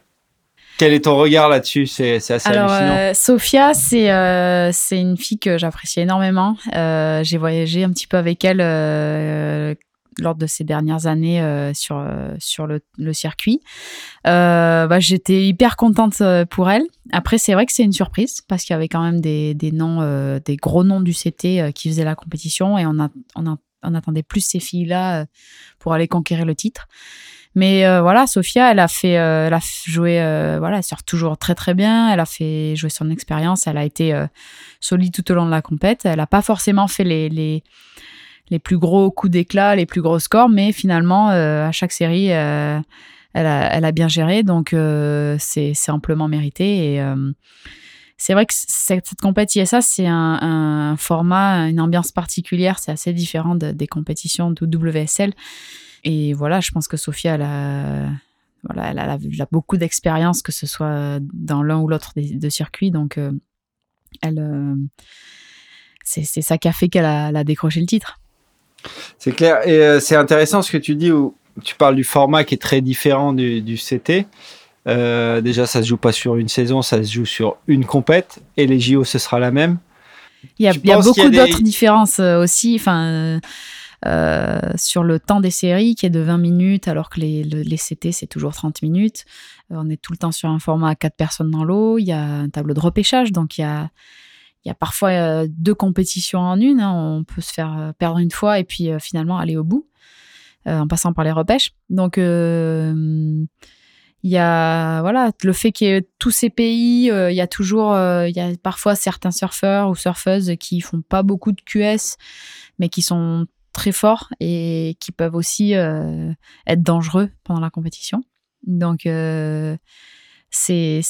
Quel est ton regard là-dessus? C'est assez Alors, hallucinant. Euh, Sophia, c'est euh, c'est une fille que j'apprécie énormément. Euh, J'ai voyagé un petit peu avec elle lors de ces dernières années euh, sur sur le, le circuit. Bah, J'étais hyper contente pour elle. Après, c'est vrai que c'est une surprise parce qu'il y avait quand même des, des noms, des gros noms du CT qui faisaient la compétition et on a, on, a, on attendait plus ces filles-là pour aller conquérir le titre. Mais euh, voilà, Sophia, elle a fait, euh, elle a joué, euh, voilà, elle sort toujours très très bien. Elle a fait jouer son expérience. Elle a été solide tout au long de la compète. Elle n'a pas forcément fait les, les, les plus gros coups d'éclat, les plus gros scores, mais finalement, à chaque série, elle, a, elle a bien géré. Donc, c'est amplement mérité. Et c'est vrai que cette, cette compète ISA, c'est un, un, format, une ambiance particulière. C'est assez différent des compétitions de WSL. Et voilà, je pense que Sophia, elle a, voilà, elle a, elle a beaucoup d'expérience, que ce soit dans l'un ou l'autre des, de circuits. Donc, euh, elle, euh, c'est ça qui a fait qu'elle a, a, décroché le titre. C'est clair. Et euh, c'est intéressant ce que tu dis, où tu parles du format qui est très différent du, du CT. Déjà, ça se joue pas sur une saison, ça se joue sur une compète. Et les JO, ce sera la même. Il y a, il y a beaucoup d'autres des... différences aussi. Enfin sur le temps des séries qui est de 20 minutes alors que les, les CT c'est toujours 30 minutes. Euh, on est tout le temps sur un format à 4 personnes dans l'eau. Il y a un tableau de repêchage donc il y a, il y a parfois euh, deux compétitions en une. Hein. On peut se faire perdre une fois et puis finalement aller au bout en passant par les repêches. Donc il y a voilà le fait qu'il y ait tous ces pays, euh, il y a toujours, euh, il y a parfois certains surfeurs ou surfeuses qui font pas beaucoup de QS, mais qui sont très forts et qui peuvent aussi euh, être dangereux pendant la compétition. Donc, euh, c'est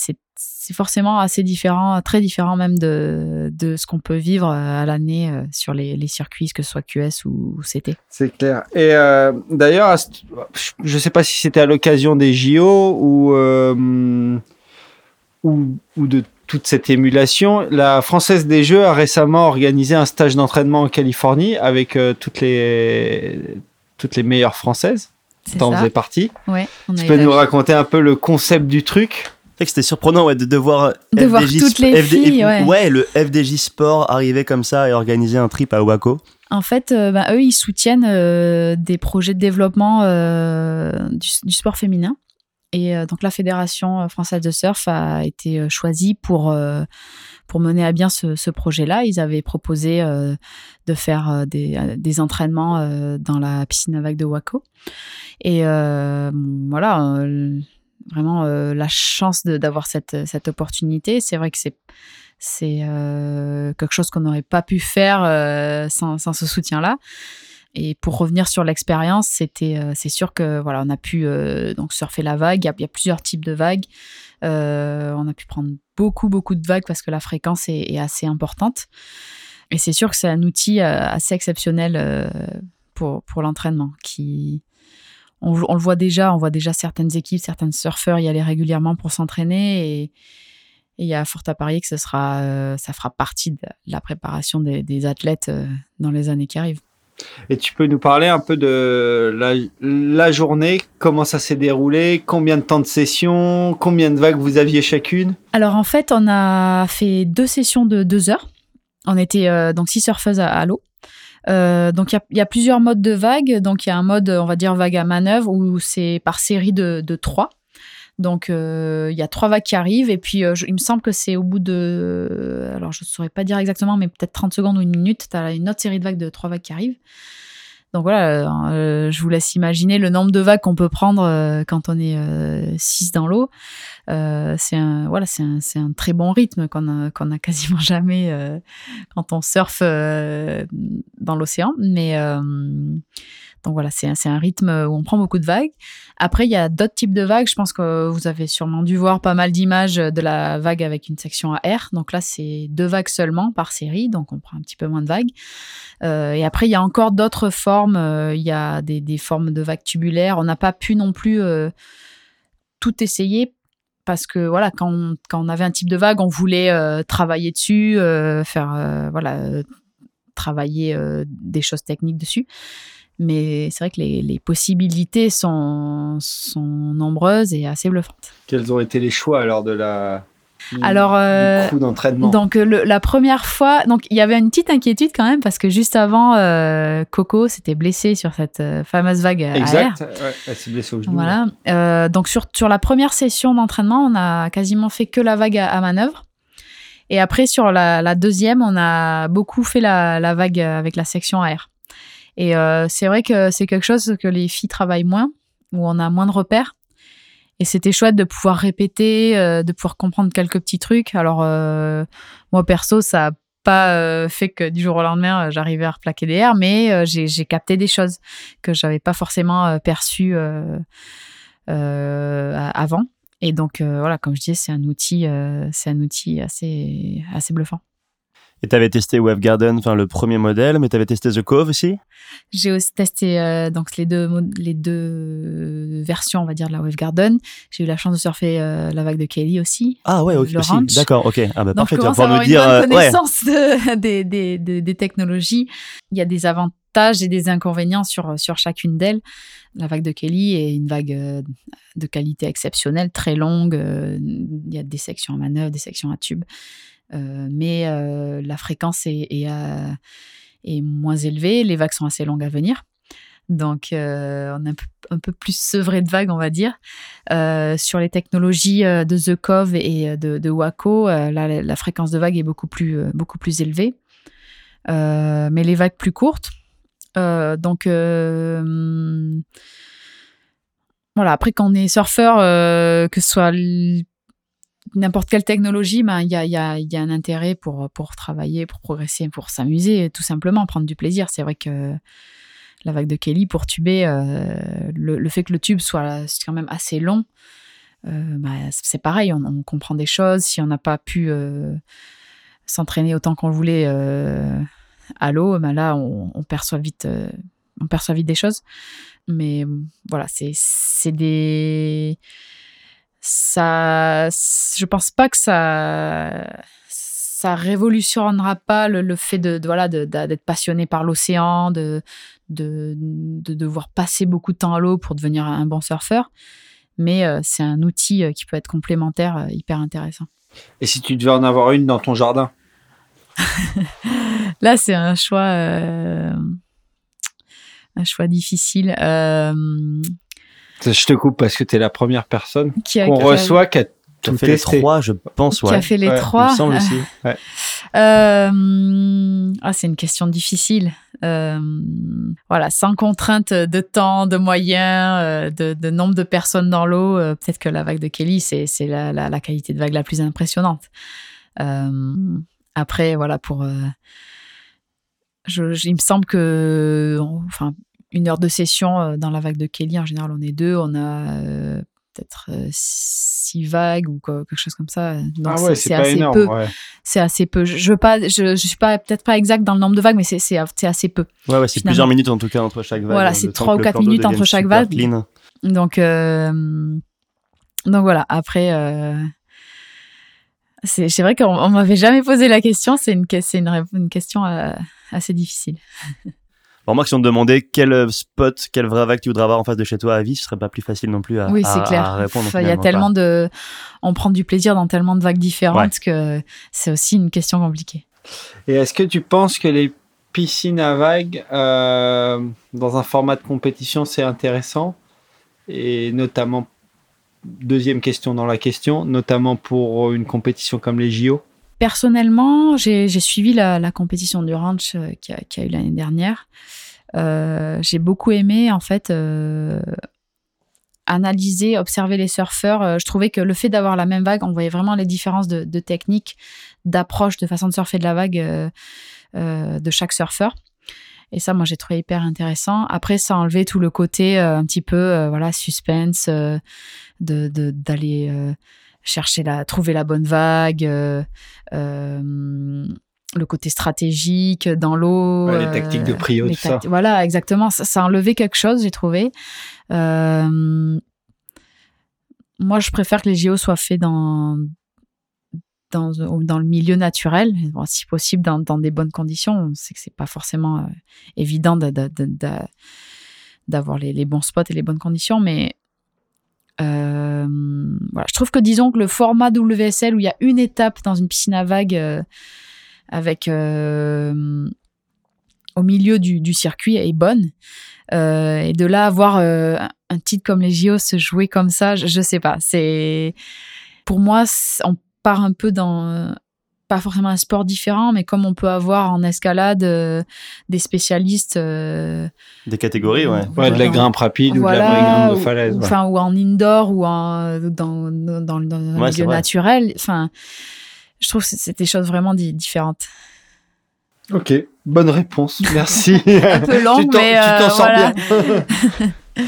forcément assez différent, très différent même de, de ce qu'on peut vivre à l'année euh, sur les, circuits, que ce soit QS ou, CT. C'est clair. Et euh, d'ailleurs, je ne sais pas si c'était à l'occasion des JO ou, euh, ou, ou de toute cette émulation, la Française des Jeux a récemment organisé un stage d'entraînement en Californie avec euh, toutes, les, toutes les meilleures Françaises. T'en faisais partie. Ouais, tu peux nous raconter un peu le concept du truc? Que c'était surprenant ouais, de, de voir, de FDJ, voir toutes les FD, filles, ouais. ouais. le FDJ Sport arriver comme ça et organiser un trip à Waco. En fait, euh, bah, eux, ils soutiennent euh, des projets de développement euh, du, du, sport féminin. Et euh, donc la Fédération française de surf a été euh, choisie pour, euh, pour mener à bien ce, projet-là. Ils avaient proposé de faire des, des entraînements dans la piscine à vagues de Waco. Et voilà, vraiment la chance d'avoir cette, cette opportunité. C'est vrai que c'est c'est euh, quelque chose qu'on n'aurait pas pu faire euh, sans, sans, ce soutien-là. Et pour revenir sur l'expérience, c'était, euh, c'est sûr que voilà, on a pu euh, donc surfer la vague. Il y, a, plusieurs types de vagues. Euh, on a pu prendre beaucoup beaucoup de vagues parce que la fréquence est, assez importante. Et c'est sûr que c'est un outil assez exceptionnel pour pour l'entraînement. Qui on, le voit déjà, on voit déjà certaines équipes, certains surfeurs y aller régulièrement pour s'entraîner et il y a fort à parier que ce sera, ça fera partie de la préparation des athlètes dans les années qui arrivent. Et tu peux nous parler un peu de la, journée, comment ça s'est déroulé, combien de temps de session, combien de vagues vous aviez chacune? Alors en fait, on a fait deux sessions de deux heures. On était euh, donc six surfeuses à, à l'eau. Euh, donc il y a, plusieurs modes de vagues. Donc il y a un mode, on va dire vague à manœuvre, où c'est par série de trois. Donc, euh, il y a trois vagues qui arrivent. Et puis, euh, il me semble que c'est au bout de. Alors, je ne saurais pas dire exactement, mais peut-être 30 secondes ou une minute, tu as une autre série de vagues de trois vagues qui arrivent. Donc voilà, euh, je vous laisse imaginer le nombre de vagues qu'on peut prendre quand on est 6 euh, dans l'eau. c'est un voilà, un, un, très bon rythme qu'on a quasiment jamais quand on surfe dans l'océan. Mais donc voilà, c'est un rythme où on prend beaucoup de vagues. Après, il y a d'autres types de vagues. Je pense que vous avez sûrement dû voir pas mal d'images de la vague avec une section à air. Donc là, c'est deux vagues seulement par série, donc on prend un petit peu moins de vagues. Euh, et après, il y a encore d'autres formes. Euh, il y a des, formes de vagues tubulaires. On n'a pas pu non plus euh, tout essayer parce que voilà, quand on, avait un type de vague, on voulait euh, travailler dessus, euh, faire voilà, travailler des choses techniques dessus. Mais c'est vrai que les, les, possibilités sont, sont nombreuses et assez bluffantes. Quels ont été les choix alors de la, alors, euh, d'entraînement? Donc, le, la première fois, donc il y avait une petite inquiétude quand même parce que juste avant, euh, Coco s'était blessée sur cette euh, fameuse vague exact. Ouais, elle s'est blessée au genou. Voilà. Euh, donc sur sur la première session d'entraînement, on a quasiment fait que la vague à, à manœuvre. Et après sur la, la, deuxième, on a beaucoup fait la, la vague avec la section air. Et euh, c'est vrai que c'est quelque chose que les filles travaillent moins, où on a moins de repères. Et c'était chouette de pouvoir répéter, euh, de pouvoir comprendre quelques petits trucs. Alors, euh, moi, perso, ça a pas fait que du jour au lendemain, j'arrivais à replaquer des airs, mais j'ai capté des choses que j'avais pas forcément perçues avant. Et donc, voilà, comme je disais, c'est un outil, un outil assez, assez bluffant. Et tu avais testé Wave Garden, enfin le premier modèle, mais tu avais testé The Cove aussi? J'ai aussi testé euh, donc les deux, les deux versions, on va dire, de la Wave Garden. J'ai eu la chance de surfer euh, la vague de Kelly aussi. Ah ouais, ok, aussi. D'accord, ok. Ah bah donc parfait, tu vas pouvoir nous dire. Une bonne connaissance ouais. de, des, des, des, des, technologies. Il y a des avantages et des inconvénients sur, sur chacune d'elles. La vague de Kelly est une vague euh, de qualité exceptionnelle, très longue. Il y a des sections à manœuvre, des sections à tube. Euh, mais euh, la fréquence euh, est, moins élevée, les vagues sont assez longues à venir. Donc, on est un peu, plus sevré de vagues, on va dire. Sur les technologies de The Cove et de, de Waco, la, fréquence de vagues est beaucoup plus, beaucoup plus élevée. mais les vagues plus courtes. donc, voilà, après, quand on est surfeur, que ce soit n'importe quelle technologie, ben, il y, a, y, a, y a un intérêt pour, pour travailler, pour progresser, pour s'amuser, tout simplement, prendre du plaisir. C'est vrai que la vague de Kelly, pour tuber, euh, le, fait que le tube soit quand même assez long, euh, bah, c'est pareil, on, comprend des choses. Si on n'a pas pu euh, s'entraîner autant qu'on voulait euh, à l'eau, ben là, on, on perçoit vite on perçoit vite des choses. Mais voilà, c'est des ça, je pense pas que ça, ça révolutionnera pas le, le fait de, de voilà d'être passionné par l'océan, de, de, de devoir passer beaucoup de temps à l'eau pour devenir un bon surfeur. Mais euh, c'est un outil euh, qui peut être complémentaire, euh, hyper intéressant. Et si tu devais en avoir une dans ton jardin? Là, c'est un choix, euh, un choix difficile. Je te coupe parce que tu es la première personne qu'on reçoit qui a tout fait testé. les trois, je pense. Ouais. Qui a fait les Ouais, trois. Il me semble aussi. Ouais. Euh, ah, c'est une question difficile. Euh, voilà, sans contrainte de temps, de moyens, euh, de, de nombre de personnes dans l'eau, peut-être que la vague de Kelly, c'est la, la, la qualité de vague la plus impressionnante. Euh, après, voilà, pour. euh, je, je- il me semble que. Enfin, une heure de session euh, dans la vague de Kelly, en général, on est deux. On a euh, peut-être euh, six vagues ou quoi- quelque chose comme ça. Donc, ah ouais, c'est pas assez énorme. peu. ouais. C'est assez peu. Je, veux pas, je, je suis pas peut-être pas exact dans le nombre de vagues, mais c'est assez peu. Ouais, ouais, c'est plusieurs minutes en tout cas entre chaque vague. Voilà, c'est trois ou quatre minutes entre chaque vague. clean. Donc euh, donc voilà. Après, euh, c'est c'est vrai qu'on on m'avait jamais posé la question. C'est une une, une question euh, assez difficile. Moi, si on te demandait quel spot, quelle vraie vague tu voudrais avoir en face de chez toi à vie, ce serait pas plus facile non plus à, oui, c'est clair. répondre. Il y a tellement de, on prend du plaisir dans tellement de vagues différentes que c'est aussi une question compliquée. Et est-ce que tu penses que les piscines à vagues euh, dans un format de compétition, c'est intéressant? Et notamment deuxième question dans la question, notamment pour une compétition comme les JO Personnellement, j'ai suivi la, compétition du ranch euh, qui a, eu l'année dernière. Euh, j'ai beaucoup aimé en fait euh, analyser, observer les surfeurs. je trouvais que le fait d'avoir la même vague, on voyait vraiment les différences de, technique, d'approche, de façon de surfer de la vague de chaque surfeur. Et ça, moi, j'ai trouvé hyper intéressant. Après, ça enlevait tout le côté un petit peu, voilà, suspense, de d'aller chercher la, trouver la bonne vague, euh, euh, le côté stratégique dans l'eau. les tactiques de prio, tout ça. Voilà, exactement. Ça, a enlevé quelque chose, j'ai trouvé. Euh, moi, je préfère que les JO soient faits dans, dans, dans le milieu naturel, si possible dans, dans, des bonnes conditions. On sait que c'est pas forcément évident d'avoir les, les, bons spots et les bonnes conditions, mais euh, voilà. Je trouve que disons que le format WSL où il y a une étape dans une piscine à vagues euh, avec euh, au milieu du, circuit est bonne. et de là avoir un titre comme les JO se jouer comme ça, je, je sais pas. C'est pour moi, on part un peu dans pas forcément un sport différent, mais comme on peut avoir en escalade euh, des spécialistes. Euh, des catégories, ouais. ouais de la grimpe rapide ou de la grimpe de falaise. Ou, enfin, ou en indoor ou en, dans, dans, dans, un milieu naturel. Enfin, je trouve que c'est des choses vraiment différentes. Ok, bonne réponse, merci. un peu long, mais tu t'en euh, bien.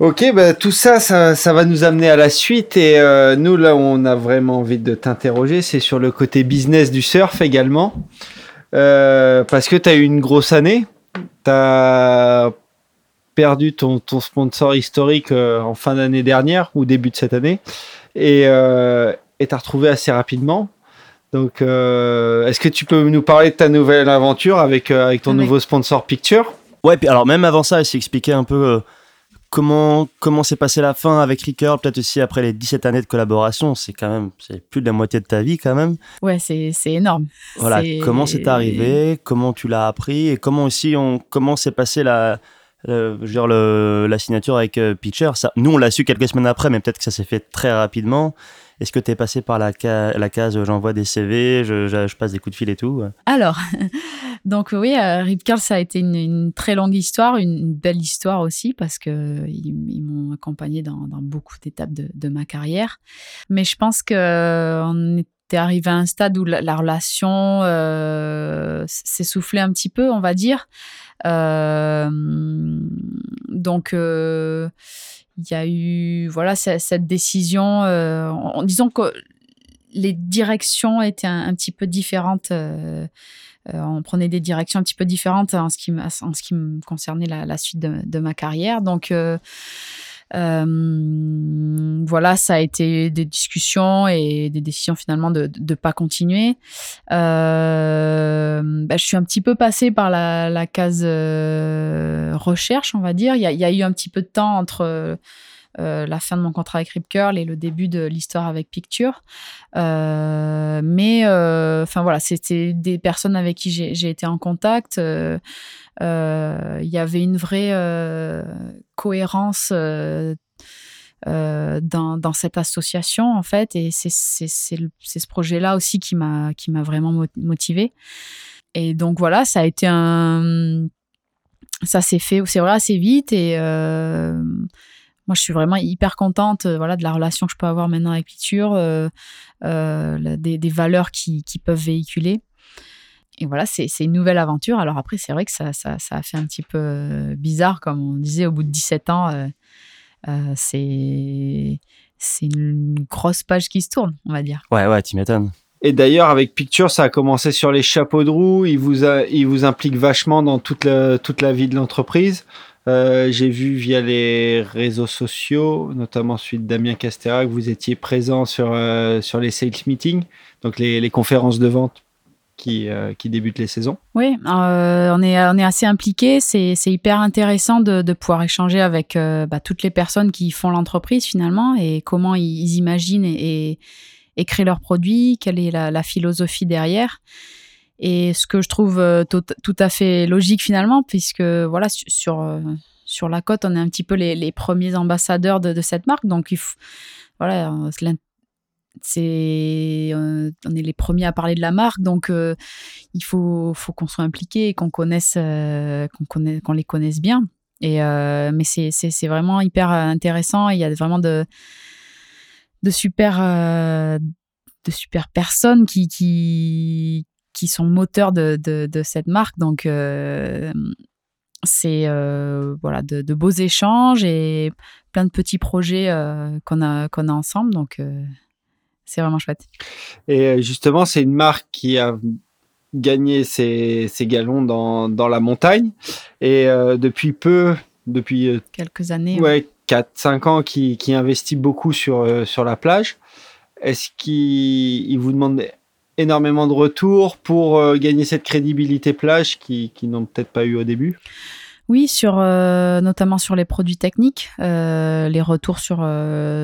Ok, bah, tout ça, ça, va nous amener à la suite. Et euh, nous, là où on a vraiment envie de t'interroger, c'est sur le côté business du surf également. Euh, parce que tu as eu une grosse année. Tu as perdu ton, ton sponsor historique en fin d'année dernière ou début de cette année. Et tu as retrouvé assez rapidement. Donc, est-ce que tu peux nous parler de ta nouvelle aventure avec, avec ton nouveau sponsor Picture? Ouais, puis alors même avant ça, essayer expliquer un peu comment comment s'est passée la fin avec Ricker peut-être aussi après les 17 années de collaboration. C'est quand même c'est plus de la moitié de ta vie quand même. Ouais c'est énorme. Voilà. Comment c'est arrivé? Comment tu l'as appris? Et comment aussi on comment s'est passé la je veux dire le, la signature avec euh, Pitcher ça nous on l'a su quelques semaines après mais peut-être que ça s'est fait très rapidement est-ce que tu es passé par la, la case euh, j'envoie des CV, je, passe des coups de fil et tout Alors, donc oui, euh, Rip Curl, ça a été une, très longue histoire, une, belle histoire aussi, parce qu'ils ils, m'ont accompagné dans, beaucoup d'étapes de, ma carrière. Mais je pense qu'on euh, était arrivé à un stade où la, relation euh, s'essoufflait un petit peu, on va dire. donc il y a eu voilà cette décision euh, en, disant que les directions étaient un, petit peu différentes euh, euh, on prenait des directions un petit peu différentes en ce qui, en ce qui me concernait la, suite de, de, ma carrière. Donc euh, voilà, ça a été des discussions et des décisions finalement de ne pas continuer. Euh, bah, je suis un petit peu passée par la, case euh, recherche, on va dire. Il y, a, eu un petit peu de temps entre la fin de mon contrat avec Rip Curl et le début de l'histoire avec Picture. mais enfin voilà, c'était des personnes avec qui j'ai été en contact. Euh, il y avait une vraie euh, cohérence euh, dans, cette association en fait et c'est ce projet-là aussi qui m'a qui m'a vraiment motivé et donc voilà ça a été un ça s'est fait c'est vrai assez vite et moi je suis vraiment hyper contente voilà de la relation que je peux avoir maintenant avec Picture des, des, valeurs qui, qui peuvent véhiculer et voilà, c'est une nouvelle aventure. Alors après, c'est vrai que ça, ça, ça, a fait un petit peu euh, bizarre, comme on disait, au bout de 17 ans, euh, euh, c'est une grosse page qui se tourne, on va dire. Ouais, ouais, tu m'étonnes. Et d'ailleurs, avec Picture, ça a commencé sur les chapeaux de roue. Il vous, a, il vous implique vachement dans toute la, toute la vie de l'entreprise. J'ai vu via les réseaux sociaux, notamment celui de Damien Castera, que vous étiez présent sur, sur les sales meetings, donc les, conférences de vente qui, qui débutent les saisons. Oui, on, est, on est assez impliqué. C'est hyper intéressant de, de, pouvoir échanger avec bah, toutes les personnes qui font l'entreprise finalement et comment ils, imaginent et, créent leurs produits, quelle est la philosophie derrière. Et ce que je trouve tout, tout, à fait logique finalement, puisque voilà, sur, sur la côte, on est un petit peu les, premiers ambassadeurs de, cette marque. Donc, il voilà, c'est, on est les premiers à parler de la marque. Donc, euh, il faut, faut qu'on soit impliqué et qu'on connaisse, euh, qu'on connaisse, qu'on les connaisse bien. Et, euh, mais c'est, c'est, vraiment hyper intéressant. Il y a vraiment de, de super, de super personnes qui, qui, qui sont moteurs de, de, de cette marque. Donc, c'est euh, voilà de, beaux échanges et plein de petits projets euh, qu'on a qu'on a ensemble. Donc euh, c'est vraiment chouette. Et justement c'est une marque qui a gagné ses, ses galons dans, dans, la montagne. Et depuis peu depuis quelques années ouais, 4 5 ans qui, qui investit beaucoup sur sur la plage est-ce qu'il vous demande énormément de retours pour euh, gagner cette crédibilité plage qui, qui n'ont peut-être pas eu au début oui, sur euh, notamment sur les produits techniques, euh, les retours sur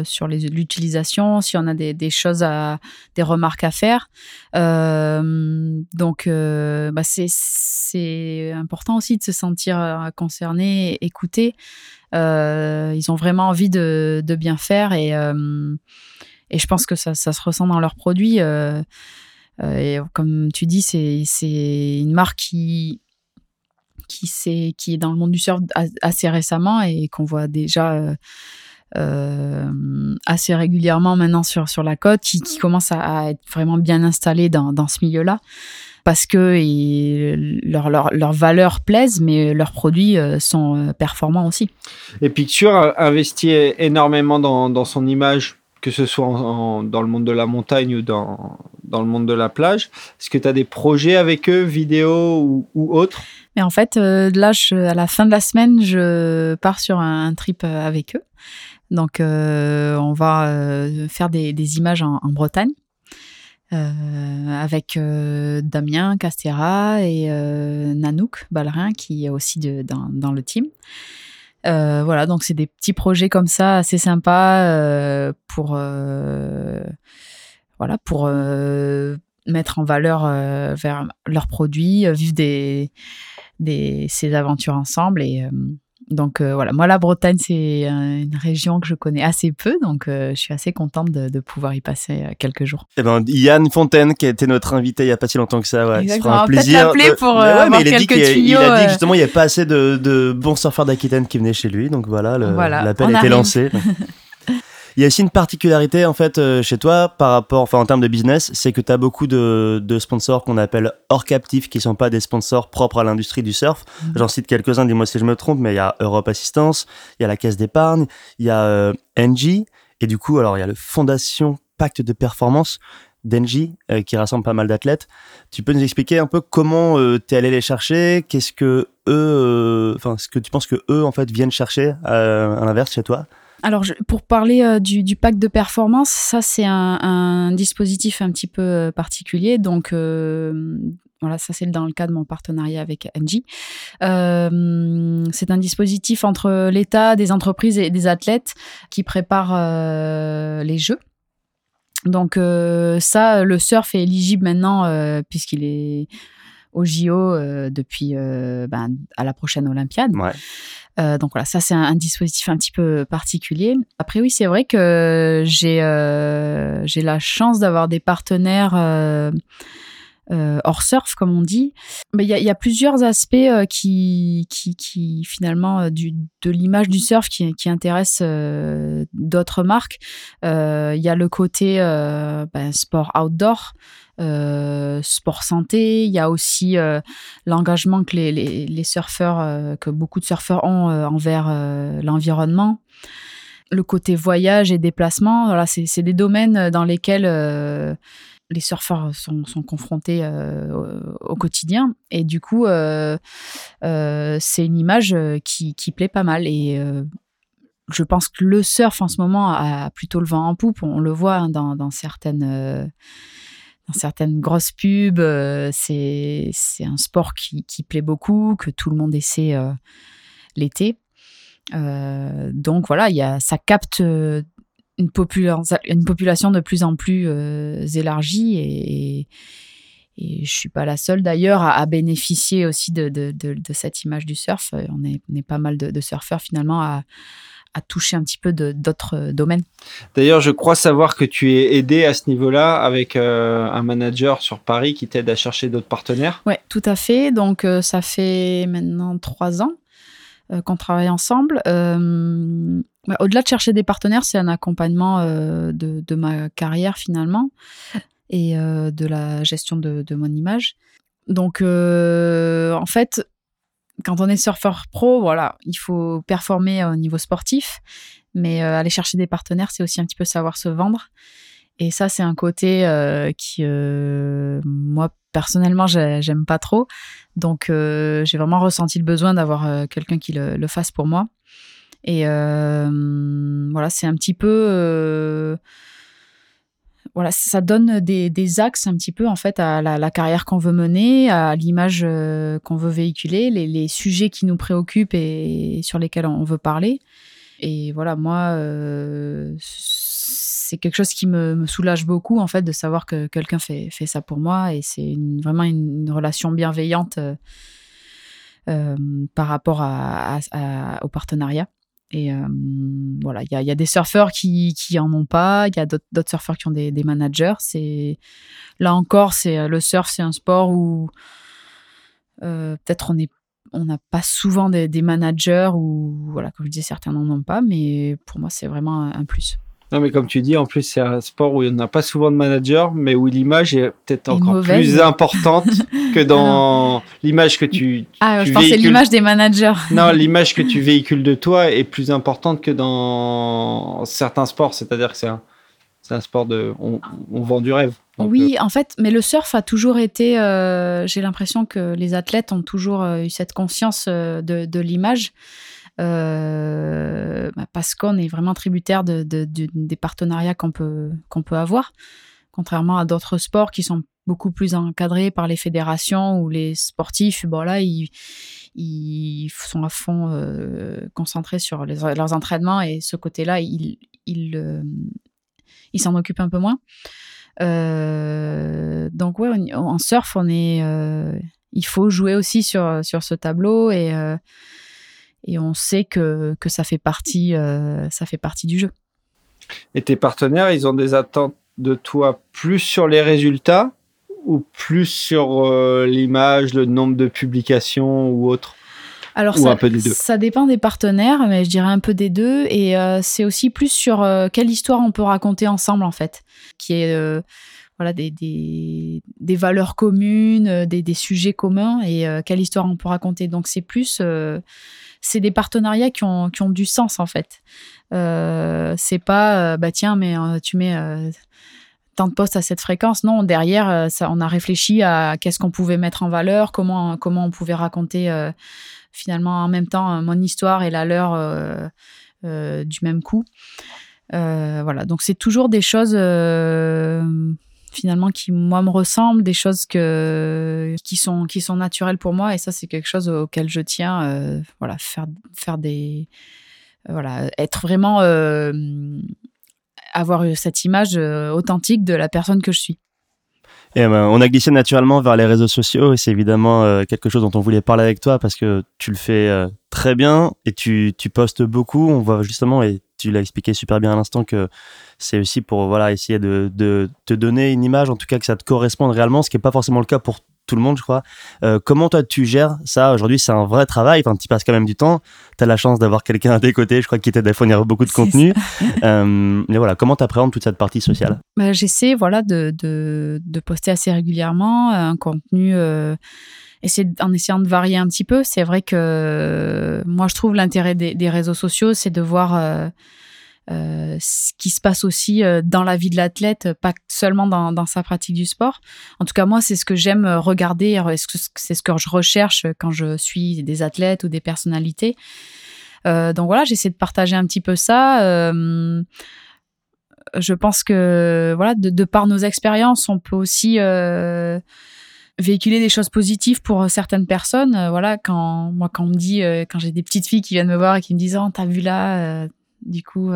sur l'utilisation, si on a des, choses à des remarques à faire. donc bah c'est c'est important aussi de se sentir concerné, écouté. ils ont vraiment envie de, de bien faire et et je pense que ça, ça se ressent dans leurs produits. Euh, et comme tu dis, c'est une marque qui, est, dans le monde du surf assez récemment et qu'on voit déjà euh, euh, assez régulièrement maintenant sur, la côte, qui, commence à, être vraiment bien installée dans, ce milieu-là. Parce que leurs leur, leur valeurs plaisent, mais leurs produits sont performants aussi. Et Picture investit énormément dans son image que ce soit dans le monde de la montagne ou dans, dans le monde de la plage. Est-ce que tu as des projets avec eux, vidéo ou, ou autres? Mais en fait, euh, là, à la fin de la semaine, je pars sur un, trip euh, avec eux. Donc, euh, on va faire des, images en, Bretagne. avec Damien Castera et Nanouk Ballerin qui est aussi dans le team. Euh, voilà, donc c'est des petits projets comme ça assez sympas euh, pour euh, voilà pour mettre en valeur leurs produits, vivre des, des ces aventures ensemble et donc euh, voilà, moi la Bretagne c'est une région que je connais assez peu, donc euh, je suis assez contente de, pouvoir y passer euh, quelques jours. Eh ben Yann Fontaine qui a été notre invité il y a pas si longtemps que ça, ouais, c'est un plaisir. De... pour ouais, mais il, a dit il a dit justement il n'y avait pas assez de, bons surfeurs d'Aquitaine qui venaient chez lui, donc voilà, l'appel a été lancé. Il y a aussi une particularité en fait euh, chez toi par rapport, enfin en termes de business, c'est que tu as beaucoup de, de sponsors qu'on appelle hors captifs qui sont pas des sponsors propres à l'industrie du surf. Mhm. J'en cite quelques-uns, dis-moi si je me trompe, mais il y a Europe Assistance, il y a la Caisse d'épargne, il y a euh, Engie, et du coup, alors il y a le Fondation Pacte de Performance d'Engie euh, qui rassemble pas mal d'athlètes. Tu peux nous expliquer un peu comment tu es allé les chercher? Qu'est-ce que eux, enfin, ce que tu penses que eux en fait viennent chercher à l'inverse chez toi? Alors, pour parler euh, du, pack de performance, ça c'est un, dispositif un petit peu euh, particulier. Donc, euh, voilà, ça c'est dans le cas de mon partenariat avec Engie. c'est un dispositif entre l'État, des entreprises et des athlètes qui préparent les Jeux. Donc ça, le surf est éligible maintenant puisqu'il est au JO depuis ben, à la prochaine Olympiade. Ouais. Euh, donc voilà, ça c'est un, dispositif un petit peu particulier. Après oui, c'est vrai que j'ai euh, j'ai la chance d'avoir des partenaires euh, hors surf, comme on dit. Mais il y a, y a, plusieurs aspects qui, qui, qui, finalement du, de l'image du surf qui, qui intéressent d'autres marques. Il y a le côté ben, sport outdoor. Euh, sport santé. Il y a aussi euh, l'engagement que les, les, les surfeurs, euh, que beaucoup de surfeurs ont envers l'environnement. Le côté voyage et déplacement, voilà, c'est des domaines dans lesquels les surfeurs sont, confrontés au, quotidien. Et du coup, c'est une image qui, plaît pas mal. Et je pense que le surf en ce moment a plutôt le vent en poupe. On le voit hein, dans, certaines dans certaines grosses pubs. c'est un sport qui, plaît beaucoup, que tout le monde essaie l'été. donc voilà, il y a, ça capte une, une population de plus en plus élargie et, et, je suis pas la seule d'ailleurs à, bénéficier aussi de, de, de, cette image du surf. On est, on est pas mal de, surfeurs finalement à, à toucher un petit peu d'autres euh, domaines. D'ailleurs, je crois savoir que tu es aidé à ce niveau-là avec euh, un manager sur Paris qui t'aide à chercher d'autres partenaires. Oui, tout à fait. Donc, euh, ça fait maintenant trois ans qu'on travaille ensemble. Bah, au-delà de chercher des partenaires, c'est un accompagnement de, de, ma carrière finalement et de la gestion de, mon image. Donc, en fait, quand on est surfeur pro, voilà, il faut performer au niveau sportif, mais euh, aller chercher des partenaires, c'est aussi un petit peu savoir se vendre. Et ça, c'est un côté euh, qui, euh, moi, personnellement, j'aime pas trop. Donc, j'ai vraiment ressenti le besoin d'avoir quelqu'un qui le, fasse pour moi. Et voilà, c'est un petit peu voilà, ça donne des, axes un petit peu en fait à la, carrière qu'on veut mener, à l'image euh, qu'on veut véhiculer, les, sujets qui nous préoccupent et, sur lesquels on veut parler. Et voilà, moi, euh, c'est quelque chose qui me, soulage beaucoup en fait de savoir que quelqu'un fait, fait ça pour moi et c'est vraiment une, relation bienveillante euh, par rapport au partenariat. Et euh, voilà, il y a, des surfeurs qui, qui en ont pas, il y a d'autres surfeurs qui ont des, managers. C'est là encore, c'est euh, le surf, c'est un sport où euh, peut-être on n'a pas souvent des, managers ou voilà, comme je disais, certains n'en ont pas, mais pour moi, c'est vraiment un plus. Non, mais comme tu dis, en plus, c'est un sport où il n'y a pas souvent de manager, mais où l'image est peut-être encore plus importante que dans l'image que tu. Ah, je pensais l'image des managers. non, l'image que tu véhicules de toi est plus importante que dans certains sports. C'est-à-dire que c'est un, un, sport de. On, vend du rêve. oui, euh, en fait, mais le surf a toujours été. Euh, j'ai l'impression que les athlètes ont toujours euh, eu cette conscience de, de l'image. Euh, bah, parce qu'on est vraiment tributaire de, des partenariats qu'on peut, qu'on peut avoir, contrairement à d'autres sports qui sont beaucoup plus encadrés par les fédérations ou les sportifs, bon là, ils, sont à fond euh, concentrés sur leurs entraînements et ce côté-là, ils, ils, euh, s'en occupent un peu moins. donc ouais, en surf, on est, il faut jouer aussi sur, sur ce tableau et et on sait que, que ça, fait partie, euh, ça fait partie du jeu. Et tes partenaires, ils ont des attentes de toi plus sur les résultats ou plus sur euh, l'image, le nombre de publications ou autre? Alors ça, ça, dépend des partenaires, mais je dirais un peu des deux. Et euh, c'est aussi plus sur quelle histoire on peut raconter ensemble, en fait, qui est voilà, des, des, des, valeurs communes, des, des, sujets communs et quelle histoire on peut raconter. Donc c'est plus c'est des partenariats qui ont, qui ont du sens en fait. Euh, c'est pas, euh, bah tiens, mais euh, tu mets tant de postes à cette fréquence. Non, derrière, ça, on a réfléchi à qu'est-ce qu'on pouvait mettre en valeur, comment, comment on pouvait raconter finalement en même temps mon histoire et la leur du même coup. voilà, donc c'est toujours des choses finalement qui moi me ressemblent, des choses que qui sont qui sont naturelles pour moi et ça c'est quelque chose auquel je tiens euh, voilà faire faire des euh, voilà être vraiment euh, avoir cette image authentique de la personne que je suis. Et ben, on a glissé naturellement vers les réseaux sociaux et c'est évidemment quelque chose dont on voulait parler avec toi parce que tu le fais très bien et tu, tu postes beaucoup. On voit justement tu l'as expliqué super bien à l'instant que c'est aussi pour voilà essayer de, de, te donner une image, en tout cas que ça te corresponde réellement, ce qui n'est pas forcément le cas pour tout le monde, je crois. Euh, comment toi tu gères ça aujourd'hui? C'est un vrai travail, enfin tu passes quand même du temps. Tu as la chance d'avoir quelqu'un à tes côtés, je crois, qui t'aide à fournir beaucoup de contenu. euh, mais voilà, comment tu appréhendes toute cette partie sociale? Bah, J'essaie voilà, de, de, de, poster assez régulièrement un contenu. Euh en essayant de varier un petit peu. C'est vrai que moi, je trouve l'intérêt des, réseaux sociaux, c'est de voir euh, euh, ce qui se passe aussi euh, dans la vie de l'athlète, pas seulement dans, sa pratique du sport. En tout cas, moi, c'est ce que j'aime regarder, c'est ce que je recherche quand je suis des athlètes ou des personnalités. donc voilà, j'essaie de partager un petit peu ça je pense que voilà, de, de par nos expériences, on peut aussi euh, véhiculer des choses positives pour certaines personnes. Euh, voilà, quand moi quand me dit, euh, quand j'ai des petites filles qui viennent me voir et qui me disent, oh, t'as vu là, euh, du coup.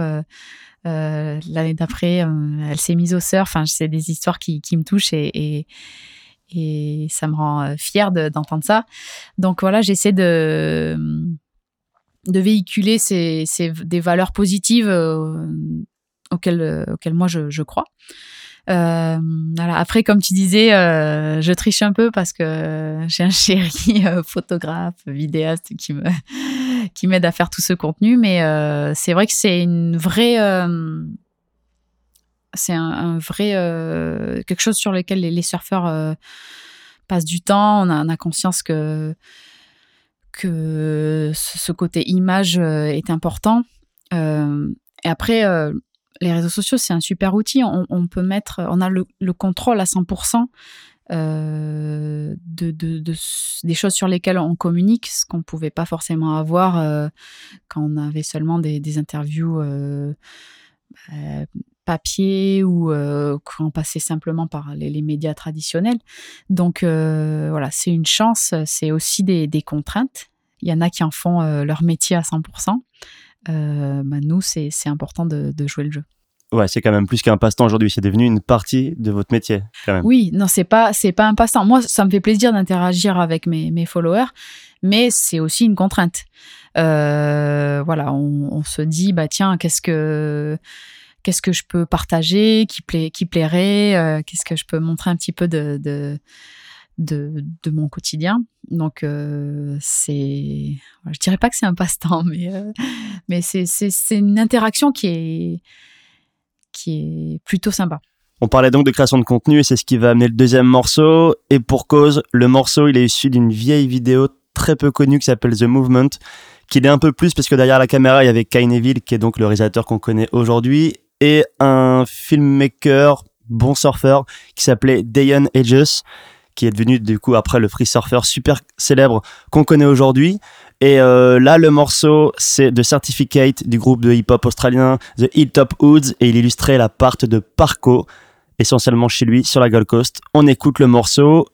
l'année d'après, elle s'est mise au surf. Enfin, c'est des histoires qui, qui me touchent et, et, ça me rend fière de- d'entendre ça. Donc voilà, j'essaie de de véhiculer ces, ces- des valeurs positives euh, auxquelles, euh, auxquelles moi je, je crois. Euh, voilà. Après, comme tu disais, euh, je triche un peu parce que j'ai un chéri euh, photographe, vidéaste qui me qui m'aide à faire tout ce contenu. Mais euh, c'est vrai que c'est une vraie, euh, c'est un, un vrai euh, quelque chose sur lequel les, les surfeurs euh, passent du temps. On a, on a conscience que que ce côté image euh, est important. Euh, et après, euh, les réseaux sociaux, c'est un super outil. On, peut mettre, on a le, le contrôle à 100% euh, de, des choses sur lesquelles on communique, ce qu'on pouvait pas forcément avoir euh, quand on avait seulement des, interviews euh, euh, papier ou quand on passait simplement par les, médias traditionnels. Donc voilà, c'est une chance, c'est aussi des, contraintes. Il y en a qui en font leur métier à 100%. Euh, bah, nous, c'est c'est important de, de jouer le jeu. Ouais, c'est quand même plus qu'un passe-temps aujourd'hui. C'est devenu une partie de votre métier, quand même. Oui, non, c'est pas c'est pas un passe-temps. Moi, ça me fait plaisir d'interagir avec mes, mes followers, mais c'est aussi une contrainte. Euh, voilà, on, on se dit bah tiens, qu'est-ce que qu'est-ce que je peux partager qui plaît qui plairait, euh, qu'est-ce que je peux montrer un petit peu de de de, de mon quotidien. Donc euh, c'est je dirais pas que c'est un passe-temps, mais euh, mais c'est une interaction qui est qui est plutôt sympa. On parlait donc de création de contenu et c'est ce qui va amener le deuxième morceau. Et pour cause, le morceau, il est issu d'une vieille vidéo très peu connue qui s'appelle The Movement, qui est un peu plus parce que derrière la caméra, il y avait Kai Neville, qui est donc le réalisateur qu'on connaît aujourd'hui, et un filmmaker, bon surfeur, qui s'appelait Dayan Edges, qui est devenu du coup après le free surfer super célèbre qu'on connaît aujourd'hui. Et euh, là, le morceau, c'est The Certificate du groupe de hip-hop australien The Hilltop Hoods et il illustrait la part de Parco, essentiellement chez lui sur la Gold Coast. On écoute le morceau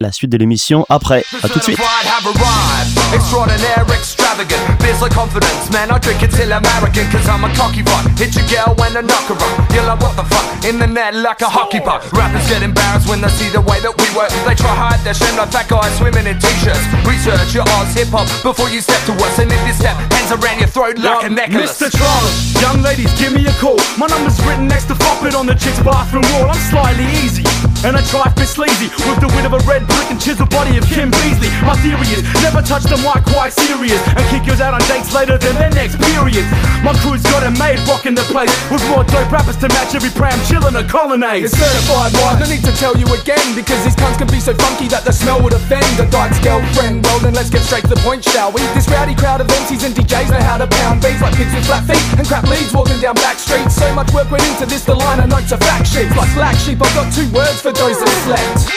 la suite de l'émission après. À tout de suite. Certified have arrived. Extraordinaire, extravagant. Feels like confidence, man. I drink it till I'm arrogant. Cause I'm a cocky fuck. Hit your girl when I knock her up. You're like, what the fuck? In the net like a hockey puck. Rappers get embarrassed when they see the way that we work. They try hide their shame like fat guys swimming in t-shirts. Research your Oz hip hop before you step to us. And if you step, hands around your throat like a necklace. Mr. Charles, young ladies, give me a call. My number's written next to Fop it on the chick's bathroom wall. I'm slightly easy, and I try fit sleazy with the wit of a red brick and chisel body of Kim Beasley. My theory is never touch the mic quite serious and kick yours out on dates later than their next period. My crew's got it made, rocking the place with more dope rappers to match every pram chillin' a colonnade. It's certified wise, no need to tell you again Because these cunts can be so funky that the smell would offend A dyke's girlfriend, well then let's get straight to the point shall we? This rowdy crowd of MCs and DJs know how to pound beats Like kids with flat feet and crap leads walking down back streets So much work went into this, the liner notes are fact sheets Like black sheep, I've got two words for those that slept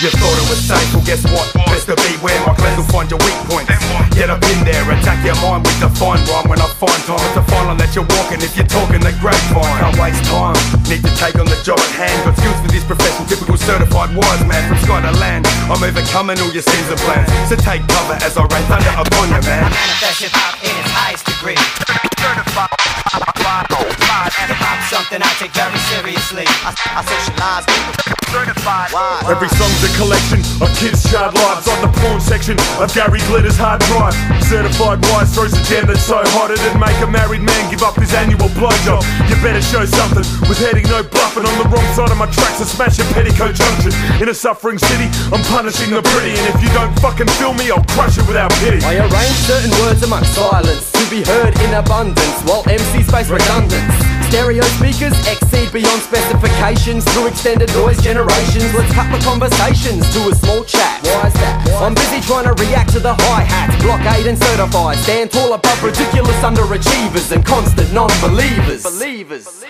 You thought it was safe, well guess what? Best to beware, my class will find your weak points. Get up in there, attack your mind with the fine rhyme. When I find time, it's a fine line that you're walking. If you're talking the grapevine, can't waste time. Need to take on the job at hand. Got skills for this profession, typical certified wise man from sky to land. I'm overcoming all your sins and plans. So take cover as I rain thunder upon you, man. manifest hip hop in its highest degree. Certified hip hop, something I take very seriously. I, I socialize with certified. Every song's a collection of kids' child lives on the porn section of Gary Glitter's hard drive. Certified wise throws a gem that's so hot it'd make a married man give up his annual blowjob. You better show something with heading no bluffing on the wrong side of my tracks and smash your petticoat junction. In a suffering city, I'm punishing the pretty, and if you don't fucking feel me, I'll crush it without pity. I arrange certain words amongst silence to be heard in abundance while MCs face redundance. Stereo speakers exceed beyond specifications through extended noise generations. Let's cut the conversations to a small chat. Why is that? I'm busy trying to react to the hi hats. Blockade and certified. Stand tall above ridiculous underachievers and constant non believers. Believers.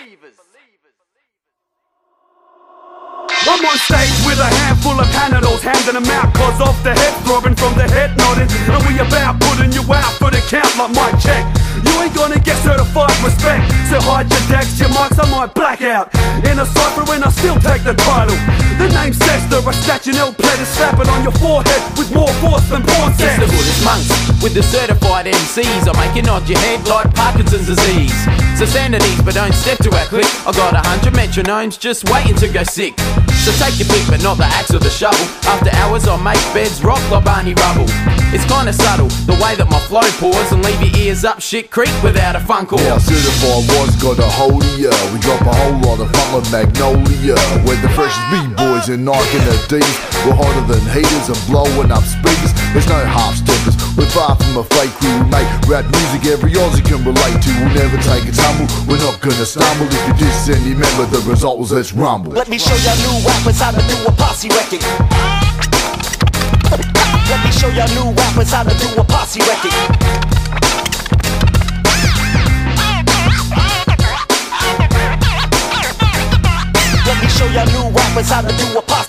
I'm on stage with a handful of Panadols, handing them out cause off the head throbbing from the head nodding. And we about putting you out for the count like Mike check. You ain't gonna get certified respect. So hide your decks, your mics, I might black out. In a cipher when I still take the title. The name's Sester, I snatch an L plate and slap it on your forehead with more force than porn It's the Buddhist monks with the certified MCs. I make you nod your head like Parkinson's disease. So at but don't step to our click. I got a hundred metronomes just waiting to go sick. So take your pick, but not the axe or the shovel. After hours, I make beds rock like Barney Rubble. It's kinda subtle, the way that my flow pours and leave your ears up shit creek without a funk or. Now certified one's got a hold of ya. We drop a whole lot of funk like Magnolia. We're the freshest B-boys and Nike and Adidas. We're hotter than heaters and blowing up speakers. There's no half-steppers, we're far from a fake crew We make rap music every Aussie can relate to. We'll never take a tumble, we're not gonna stumble If you diss any member, the result was let's rumble. Let me show y'all new rappers how to do a posse record. Let me show y'all new rappers how to do a posse record. Let me show y'all new rappers how to do a posse,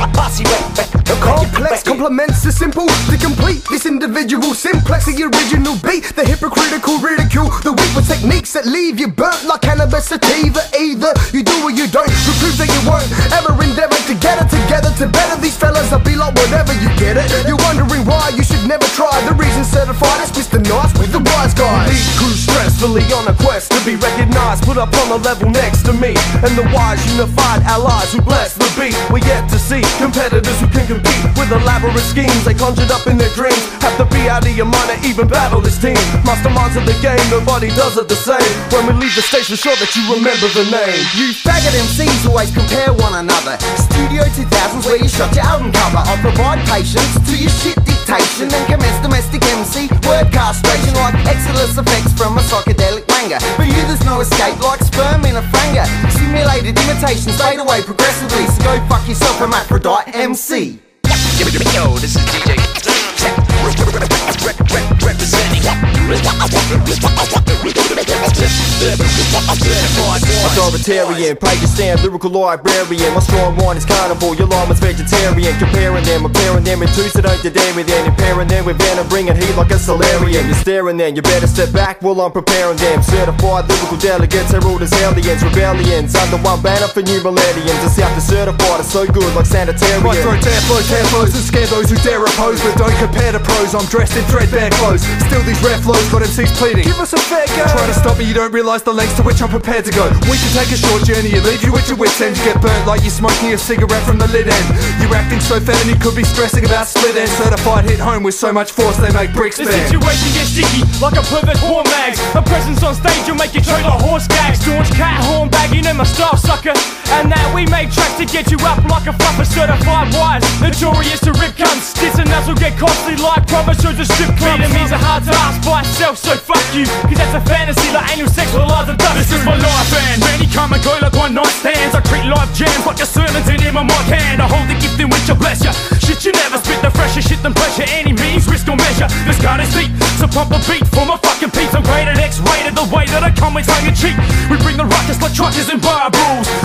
The complex complements the simple. To complete this individual simplex the original beat the hypocritical ridicule the weak with techniques that leave you burnt like cannabis sativa. Either you do or you don't. To prove that you won't ever endeavor to get it together to better these fellas. I'll be like whatever you get it. You're wondering why you should never try. The reason certified is Mr. Nice with the wise guys. Lead crew stressfully on a quest to be recognized, put up on the level next to me. And the wise unified allies who bless the beat. We're yet to see competitors who can compete with elaborate schemes they conjured up in their dreams. Have to be out of your mind to even battle this team. Masterminds of the game, nobody does it the same. When we leave the we're sure that you remember the name. You faggot MCs always compare one another. Studio 2000s where you shot your album cover. I provide patience to your shit dictation and commence domestic MC word castration like excellence effects from a psychedelic manga. For you, there's no escape like sperm in a franga. Simulated imitations fade away progressively. So go fuck yourself, hermaphrodite MC. Yo, this is DJ. Representing. Authoritarian, Pakistan, lyrical librarian. My strong one is carnivore, your line was vegetarian. Comparing them, comparing them in two, so don't you dare me then. Impairing them with venom, bringing heat like a solarium. You're staring then, you better step back while I'm preparing them. Certified lyrical delegates, herald as aliens, rebellions. Under one banner for new millenniums. The South is certified, it's so good like sanitarium. Right throw tear flows, tear flows and scare those who dare oppose But don't compare to pros, I'm dressed in threadbare clothes Still these rare flows got MCs pleading Give us a fair go Try to stop me, you don't realise the lengths to which I'm prepared to go We can take a short journey and leave you with your wits end You get burnt like you're smoking a cigarette from the lid end You're acting so fat and you could be stressing about split ends Certified hit home with so much force they make bricks The situation gets sticky like a pervert porn mags. A presence on stage will make you choke like horse gags. Staunch cat horn bagging in my style sucker. And that we make tracks to get you up like a fluffer certified wise. Notorious to rip and that will get costly like proper shows a strip club. A hard task by itself, so fuck you. Cause that's a fantasy like anal sex with lies and dust. This is my life and many come and go like one night stands. I treat live jams like a sermon to in my hand. I hold the gift in which I bless ya. Shit, you never spit the fresher shit than pressure. Any means, risk or measure. This is deep, so pump a beat for my fucking peeps. I'm rated X-rated the way that I come with tongue and cheek. We bring the ruckus like truckers and.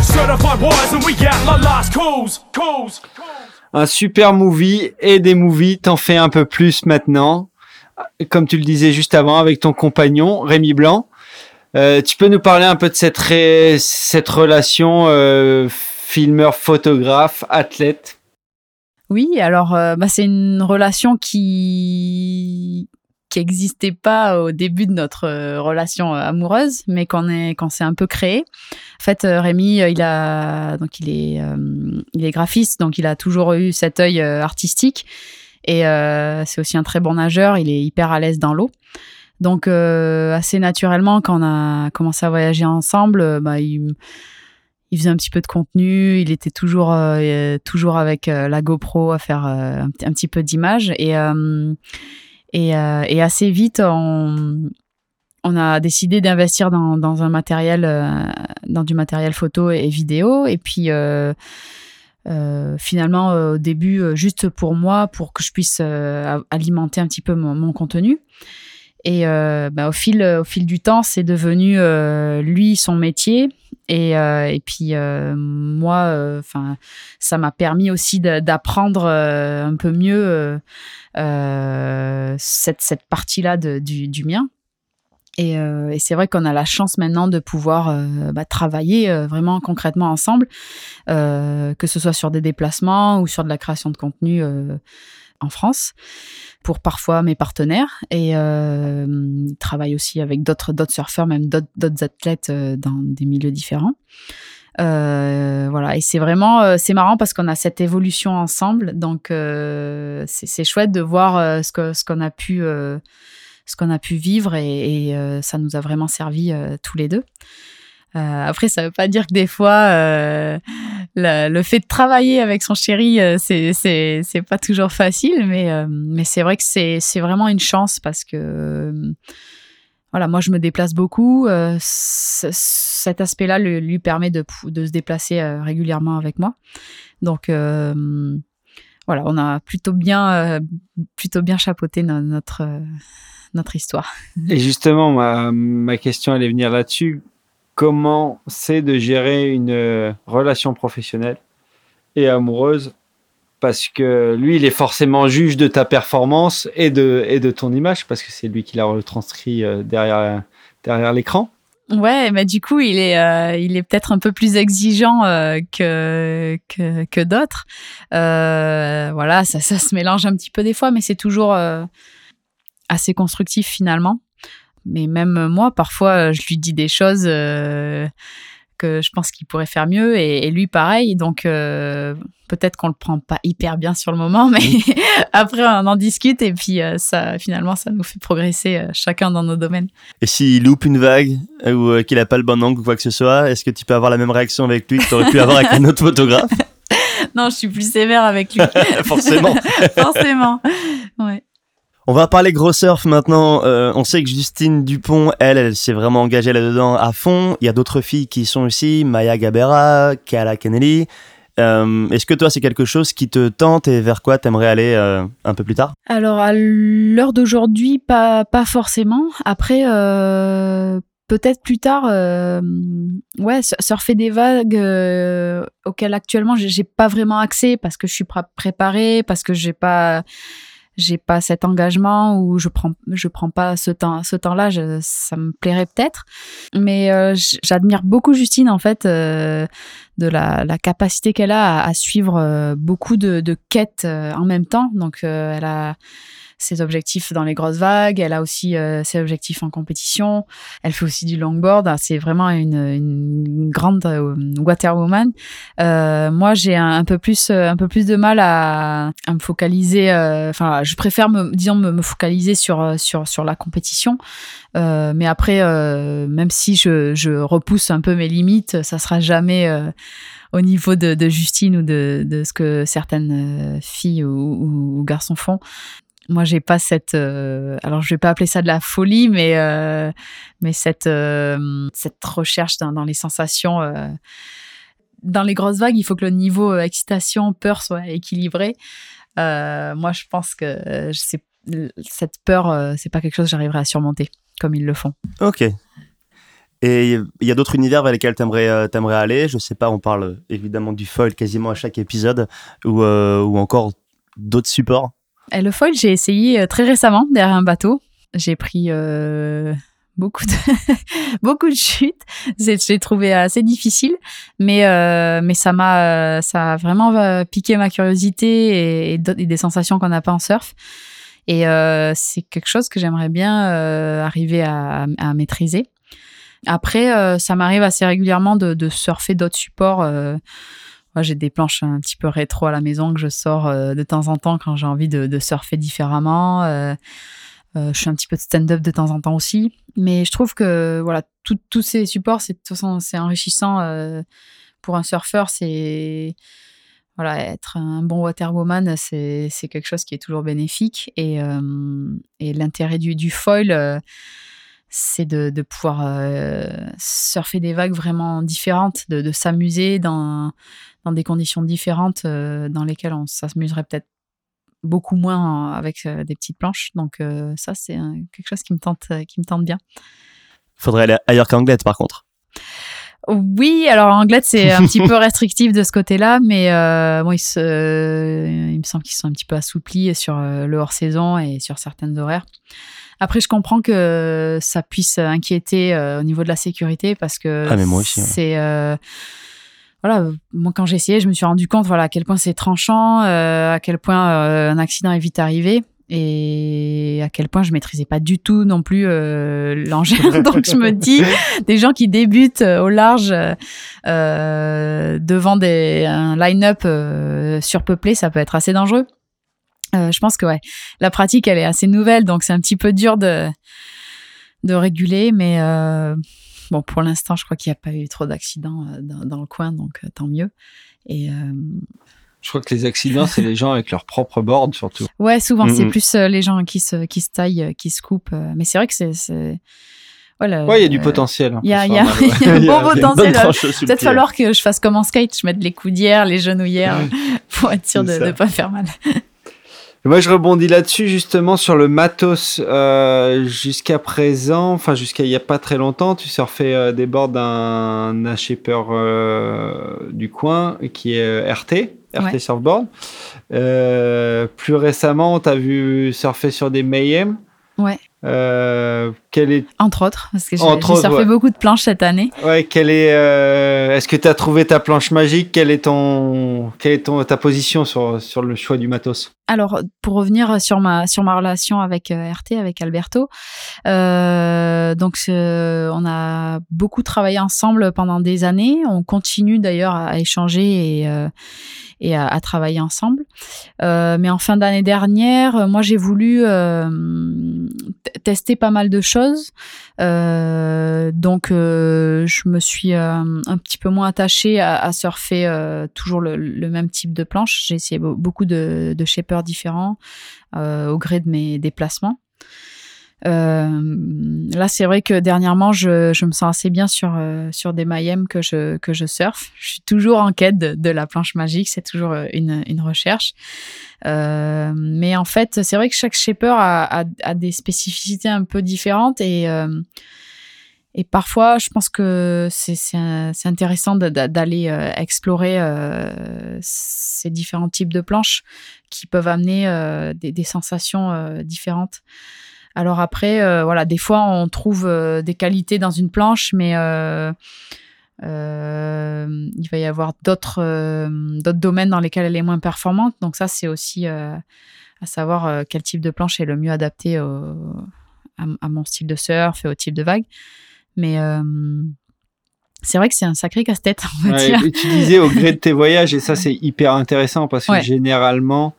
Certified wise and we out like last calls. Calls. un super movie et des movies, t'en fais un peu plus maintenant. Comme tu le disais juste avant avec ton compagnon Rémi Blanc. Euh, tu peux nous parler un peu de cette, relation euh, filmeur-photographe-athlète Oui, alors euh, bah, c'est une relation qui qui existait pas au début de notre relation amoureuse, mais qu'on est quand c'est un peu créé. En fait, Rémi, il a donc il est graphiste, donc il a toujours eu cet œil artistique et euh, c'est aussi un très bon nageur. Il est hyper à l'aise dans l'eau. Donc euh, assez naturellement, quand on a commencé à voyager ensemble, euh, bah, il, il faisait un petit peu de contenu. Il était toujours euh, euh, toujours avec la GoPro à faire un, petit- peu d'images et et, et assez vite on on a décidé d'investir dans, dans un matériel dans du matériel photo et vidéo et puis euh, finalement euh, au début euh, juste pour moi pour que je puisse euh, alimenter un petit peu mon, mon contenu. Et euh, bah, au fil au fil du temps c'est devenu lui son métier. Et et puis moi enfin ça m'a permis aussi d'apprendre un peu mieux cette cette partie là du du mien Et, euh, et c'est vrai qu'on a la chance maintenant de pouvoir euh, bah, travailler euh, vraiment concrètement ensemble, euh, que ce soit sur des déplacements ou sur de la création de contenu euh, en France, pour parfois mes partenaires. Et euh, il travaille aussi avec d'autres surfeurs, même d'autres athlètes dans des milieux différents. Euh, voilà, et c'est vraiment euh, c'est marrant parce qu'on a cette évolution ensemble, donc euh, c'est chouette de voir ce que ce qu'on a pu ce qu'on a pu vivre et, et, euh, ça nous a vraiment servi euh, tous les deux. Euh, après, ça veut pas dire que des fois, le, fait de travailler avec son chéri, c'est c'est pas toujours facile, mais mais c'est vrai que c'est c'est vraiment une chance parce que voilà, moi je me déplace beaucoup. euh, cet aspect-là lui permet de de se déplacer régulièrement avec moi. Donc euh, voilà, on a plutôt bien euh, plutôt bien chapeauté no- notre euh, notre histoire. Et justement, ma, ma question allait venir là-dessus. Comment c'est de gérer une euh, relation professionnelle et amoureuse? Parce que lui, il est forcément juge de ta performance et de, et de ton image, parce que c'est lui qui l'a retranscrit derrière, derrière l'écran. Ouais, mais du coup, il est, euh, il est peut-être un peu plus exigeant euh, que, que, que d'autres. Euh, voilà, ça, ça se mélange un petit peu des fois, mais c'est toujours euh, assez constructif finalement. Mais même moi, parfois, je lui dis des choses euh, que je pense qu'il pourrait faire mieux, et, et lui pareil. Donc euh, peut-être qu'on le prend pas hyper bien sur le moment, mais après on en discute et puis euh, ça, finalement, ça nous fait progresser euh, chacun dans nos domaines. Et s'il loupe une vague ou qu'il a pas le bon angle ou quoi que ce soit, est-ce que tu peux avoir la même réaction avec lui que tu aurais pu avoir avec un autre photographe? Non, je suis plus sévère avec lui. Forcément. Forcément. Ouais. On va parler gros surf maintenant. Euh, on sait que Justine Dupont, elle, elle s'est vraiment engagée là-dedans à fond. Il y a d'autres filles qui sont aussi, Maya Gabera, Kala Kennedy. Euh, Est-ce que toi, c'est quelque chose qui te tente et vers quoi t'aimerais aller euh, un peu plus tard? Alors, à l'heure d'aujourd'hui, pas, pas forcément. Après, peut-être plus tard, ouais, sur- surfer des vagues auxquelles actuellement j'ai pas vraiment accès parce que je suis pas préparée, parce que j'ai pas j'ai pas cet engagement ou je prends je prends pas ce temps ce temps-là je- ça me plairait peut-être. Mais euh, j'admire beaucoup Justine en fait euh, de la, la capacité qu'elle a à, à suivre euh, beaucoup de, de quêtes euh, en même temps. Donc euh, elle a ses objectifs dans les grosses vagues elle a aussi euh, ses objectifs en compétition. Elle fait aussi du longboard Ah, c'est vraiment une, une grande euh, waterwoman euh, moi j'ai un, peu plus euh, un peu plus de mal à, à me focaliser enfin je préfère me disons me, focaliser sur sur sur la compétition. Mais après même si je, je repousse un peu mes limites ça sera jamais au niveau de, de Justine ou de, de ce que certaines filles ou- ou garçons font moi j'ai pas cette euh, alors je vais pas appeler ça de la folie mais euh, mais cette euh, cette recherche dans, les sensations dans les grosses vagues, il faut que le niveau excitation, peur soit équilibré. Moi, je pense que cette peur, c'est pas quelque chose que j'arriverai à surmonter comme ils le font. Ok. Et il y a d'autres univers vers lesquels t'aimerais euh, t'aimerais aller? Je sais pas, on parle évidemment du foil quasiment à chaque épisode ou, ou encore d'autres supports? Le foil, j'ai essayé euh, très récemment derrière un bateau. J'ai pris euh, beaucoup de beaucoup de chutes. J'ai trouvé assez difficile, mais euh, mais ça m'a ça a vraiment piqué ma curiosité et, des sensations qu'on n'a pas en surf. Et c'est quelque chose que j'aimerais bien arriver à, maîtriser. Après, ça m'arrive assez régulièrement de surfer d'autres supports. Moi, j'ai des planches un petit peu rétro à la maison que je sors euh, de temps en temps quand j'ai envie de, surfer différemment. Euh, euh, je fais un petit peu de stand-up de temps en temps aussi. Mais je trouve que voilà, tous ces supports, c'est façon, c'est enrichissant pour un surfeur. C'est voilà, être un bon waterwoman, c'est quelque chose qui est toujours bénéfique. Et, et l'intérêt du, foil, c'est de, de pouvoir euh, surfer des vagues vraiment différentes, de, de s'amuser dans, dans des conditions différentes euh, dans lesquelles on s'amuserait peut-être beaucoup moins avec euh, des petites planches. Donc ça, c'est quelque chose qui me tente, qui me tente bien. Faudrait aller ailleurs qu'Anglette par contre. Oui, alors Anglette, c'est un petit peu restrictif de ce côté-là, mais euh, bon, il, se- il me semble qu'ils sont un petit peu assouplis sur le hors-saison et sur certaines horaires. Après, je comprends que ça puisse inquiéter euh, au niveau de la sécurité parce que Ah, mais moi aussi, ouais. c'est euh, voilà. Moi, quand j'ai essayé, je me suis rendu compte voilà à quel point c'est tranchant, euh, à quel point euh, un accident est vite arrivé. Et à quel point je maîtrisais pas du tout non plus euh, l'engin. Donc je me dis, des gens qui débutent au large euh, devant des, un line-up euh, surpeuplé, ça peut être assez dangereux. Euh, je pense que ouais, la pratique elle est assez nouvelle, donc c'est un petit peu dur de de réguler, mais euh, bon pour l'instant je crois qu'il n'y a pas eu trop d'accidents euh, dans, dans le coin, donc euh, tant mieux. Et euh, Je crois que les accidents, c'est les gens avec leur propre board surtout. ouais, souvent c'est plus euh, les gens qui se qui se taillent, qui se coupent, euh, mais c'est vrai que c'est voilà. Ouais, il y a du potentiel. hein, Il y y a, y un bon potentiel. Peut-être falloir que je fasse comme en skate, je mette les coudières, les genouillères pour être sûr de ne pas faire mal. Et Moi, je rebondis là-dessus justement sur le matos. Euh, jusqu'à présent, enfin jusqu'à il y a pas très longtemps, tu surfais euh, des boards d'un shaper euh, du coin qui est euh, RT, RT Ouais. surfboard. Euh, plus récemment, tu as vu surfer sur des Mayhem. Ouais. Euh, quel est, Entre autres, parce que j'ai surfé ouais. beaucoup de planches cette année. ouais, quel est, euh, est-ce que tu as trouvé ta planche magique? Quelle est ton, quelle est ton, ta position sur, sur le choix du matos? Alors, pour revenir sur ma sur ma relation avec euh, RT, avec Alberto, euh, donc on a beaucoup travaillé ensemble pendant des années. On continue d'ailleurs à échanger et et à, à travailler ensemble. Mais en fin d'année dernière, moi j'ai voulu tester pas mal de choses. Euh, donc euh, je me suis euh, un petit peu moins attachée à, surfer toujours le, même type de planche. J'ai essayé be- beaucoup de, de shapers différents au gré de mes déplacements. Euh, là, c'est vrai que dernièrement, je, je me sens assez bien sur, euh, sur des Mayhem que je, que je surfe. Je suis toujours en quête de, la planche magique, c'est toujours euh, une, une recherche. Mais en fait, c'est vrai que chaque shaper a, a, a des spécificités un peu différentes et, et parfois, je pense que c'est intéressant d'aller explorer euh, ces différents types de planches qui peuvent amener euh, des, des sensations euh, différentes. Alors après, euh, voilà, des fois on trouve euh, des qualités dans une planche, mais euh, il va y avoir d'autres d'autres domaines dans lesquels elle est moins performante. Donc ça, c'est aussi à savoir quel type de planche est le mieux adapté au- à, à mon style de surf et au type de vague. Mais c'est vrai que c'est un sacré casse-tête, Ouais, disais au gré de tes voyages, et ça c'est hyper intéressant parce que Ouais. généralement,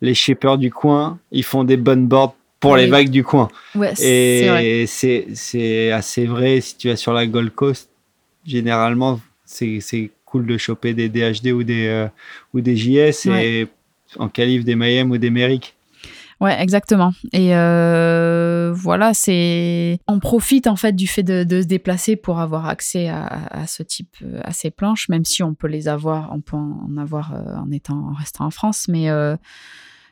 les shippers du coin, ils font des bonnes boards pour Oui. les vagues du coin. Ouais. Et c'est assez vrai si tu vas sur la Gold Coast, généralement c'est cool de choper des DHD ou des, euh, ou des JS et en qualif des Mayhem ou des Merrick. Ouais, exactement. Et euh, voilà, c'est on profite en fait du fait de, de se déplacer pour avoir accès à, à ce type, euh, à ces planches, même si on peut les avoir, on peut en avoir en étant, en restant en France, mais euh,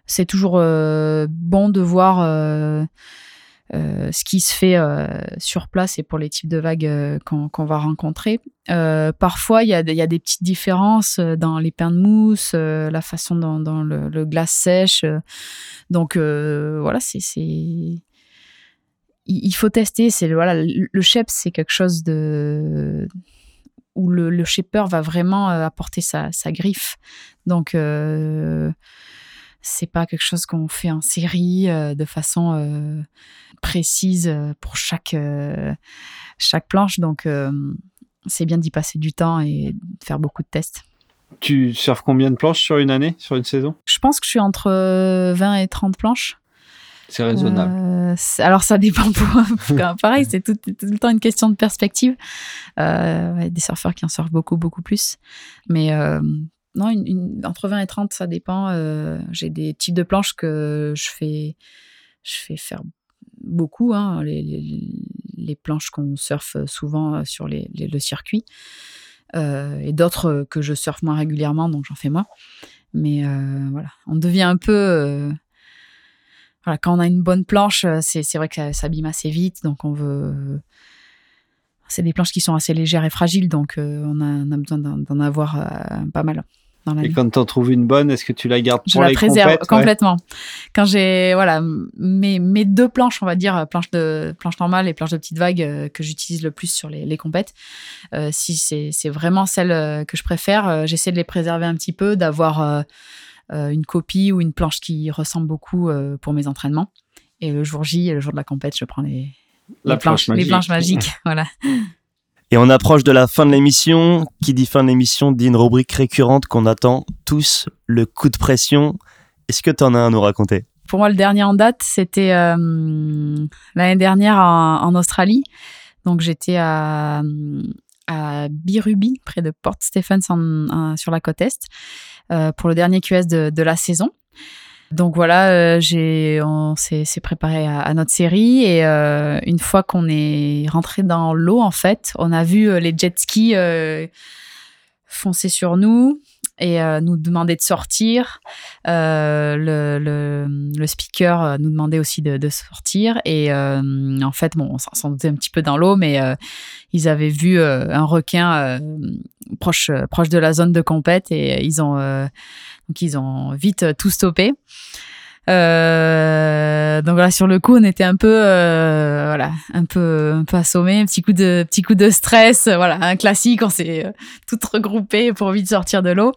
c'est toujours euh, bon de voir euh, euh, ce qui se fait sur place et pour les types de vagues qu'on va rencontrer. Parfois, il y, a y a des petites différences dans les pains de mousse, la façon dont, dont le, glace sèche. donc voilà, c'est il, faut tester. C'est voilà, le shape, c'est quelque chose de où le, le shaper va vraiment apporter sa, sa griffe. Donc c'est pas quelque chose qu'on fait en série euh, de façon euh, précise euh, pour chaque chaque planche. Donc c'est bien d'y passer du temps et de faire beaucoup de tests. Tu surfes combien de planches sur une année, sur une saison? Je pense que je suis entre euh, 20 et 30 planches. C'est raisonnable. Euh, alors ça dépend pour pareil, c'est tout, tout le temps une question de perspective. Euh, des surfeurs qui en surfent beaucoup beaucoup plus, mais euh, non, entre 20 et 30, ça dépend. Euh, J'ai des types de planches que je fais, je fais faire beaucoup, hein, les, planches qu'on surfe souvent euh, sur le circuit, Euh, et d'autres que je surfe moins régulièrement, donc j'en fais moins. Mais voilà, on devient un peu voilà, quand on a une bonne planche, c'est vrai que ça s'abîme assez vite, donc on veut. C'est des planches qui sont assez légères et fragiles, donc on, a, besoin d'en avoir pas mal. Dans Et quand t'en trouves une bonne, est-ce que tu la gardes Je pour la les préserve compètes, ouais complètement. Quand j'ai voilà mes, mes deux planches, on va dire planche de planche normale et planche de petite vague euh, que j'utilise le plus sur les, les compètes. euh, si c'est vraiment celle euh, que je préfère, j'essaie de les préserver un petit peu, d'avoir une copie ou une planche qui ressemble beaucoup pour mes entraînements. Et le jour J, le jour de la compète, je prends les, La les planches, planche les planches magiques. voilà. Et on approche de la fin de l'émission. Qui dit fin de l'émission dit une rubrique récurrente qu'on attend tous, le coup de pression. Est-ce que t'en as un à nous raconter? Pour moi, le dernier en date, c'était euh, l'année dernière en, en Australie. Donc, j'étais à, à Birubi, près de Port Stephens, en- en- sur la côte Est, euh, pour le dernier QS de la saison. Donc voilà, euh, on s'est préparé à, à notre série et euh, une fois qu'on est rentré dans l'eau, en fait, on a vu euh, les jet skis euh, foncer sur nous et euh, nous demander de sortir. Euh, le, le, le speaker euh, nous demandait aussi de, de sortir. Et euh, en fait, bon, on s'en- doutait un petit peu dans l'eau, mais euh, ils avaient vu euh, un requin proche, proche de la zone de compète et ils ont, donc ils ont vite tout stoppé. Euh, donc voilà, sur le coup, on était un peu, euh, voilà, un peu, un peu assommé, un petit coup de, petit coup de stress, euh, voilà, un classique. On s'est euh, toutes regroupées pour vite sortir de l'eau.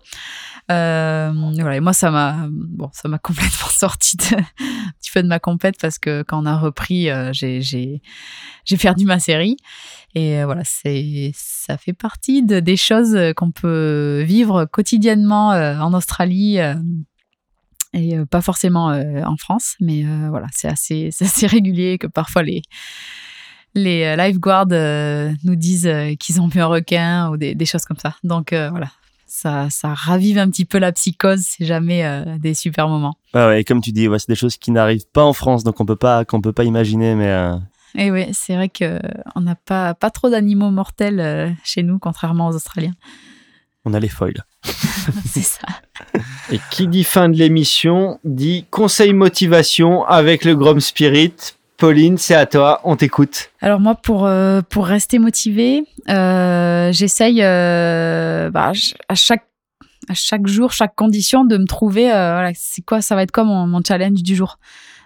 Euh, voilà, et moi, ça m'a, bon, ça m'a complètement sorti de, un petit peu de ma compète parce que quand on a repris, j'ai, j'ai, j'ai perdu ma série. Et voilà, c'est, ça fait partie de, des choses qu'on peut vivre quotidiennement en Australie. Et euh, pas forcément euh, en France, mais euh, voilà, c'est assez, régulier que parfois les, les lifeguards nous disent qu'ils ont vu un requin ou des, des choses comme ça. Donc voilà, ça, ça ravive un petit peu la psychose, c'est jamais des super moments. Ouais, et comme tu dis, ouais, c'est des choses qui n'arrivent pas en France, donc on peut pas, qu'on peut pas imaginer, mais Et oui, c'est vrai que on n'a pas, pas trop d'animaux mortels chez nous, contrairement aux Australiens. On a les foils. c'est ça. Et qui dit fin de l'émission dit conseil motivation avec le Grom Spirit. Pauline, c'est à toi, on t'écoute. Alors moi, pour, euh, pour rester motivée, euh, j'essaye euh, bah, à, chaque, à chaque jour, chaque condition, de me trouver, voilà, c'est quoi, ça va être quoi mon, mon challenge du jour.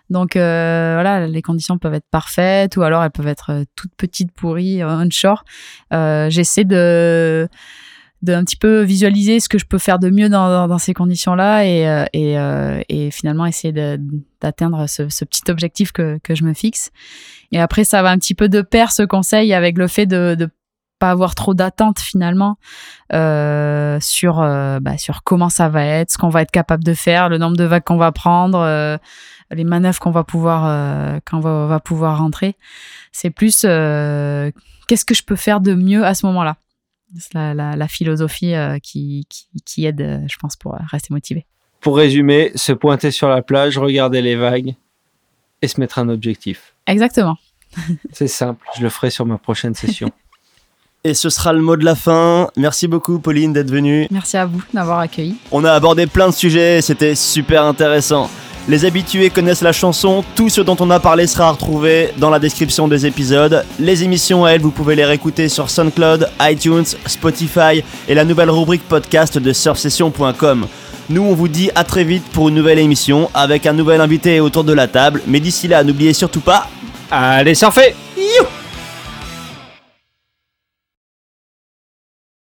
Donc euh, voilà, les conditions peuvent être parfaites ou alors elles peuvent être toutes petites, pourries, onshore. Euh, J'essaie de de un petit peu visualiser ce que je peux faire de mieux dans, dans, dans ces conditions-là et, euh, et, euh, et finalement essayer de- d'atteindre ce, ce petit objectif que, que je me fixe. Et après, ça va un petit peu de pair ce conseil avec le fait de ne pas avoir trop d'attentes finalement euh, sur, euh, bah, sur comment ça va être, ce qu'on va être capable de faire, le nombre de vagues qu'on va prendre, euh, les manœuvres qu'on va pouvoir euh, qu'on va, va pouvoir rentrer. C'est plus qu'est-ce que je peux faire de mieux à ce moment-là. C'est la, la, la philosophie euh, qui, qui, qui aide, euh, je pense, pour euh, rester motivé. Pour résumer, se pointer sur la plage, regarder les vagues et se mettre un objectif. Exactement. C'est simple, je le ferai sur ma prochaine session. Et ce sera le mot de la fin. Merci beaucoup, Pauline, d'être venue. Merci à vous d'avoir accueilli. On a abordé plein de sujets, c'était super intéressant. Les habitués connaissent la chanson, tout ce dont on a parlé sera retrouvé dans la description des épisodes. Les émissions, elles, vous pouvez les réécouter sur SoundCloud, iTunes, Spotify et la nouvelle rubrique podcast de surfsession.com. Nous, on vous dit à très vite pour une nouvelle émission avec un nouvel invité autour de la table. Mais d'ici là, n'oubliez surtout pas, Allez, surfer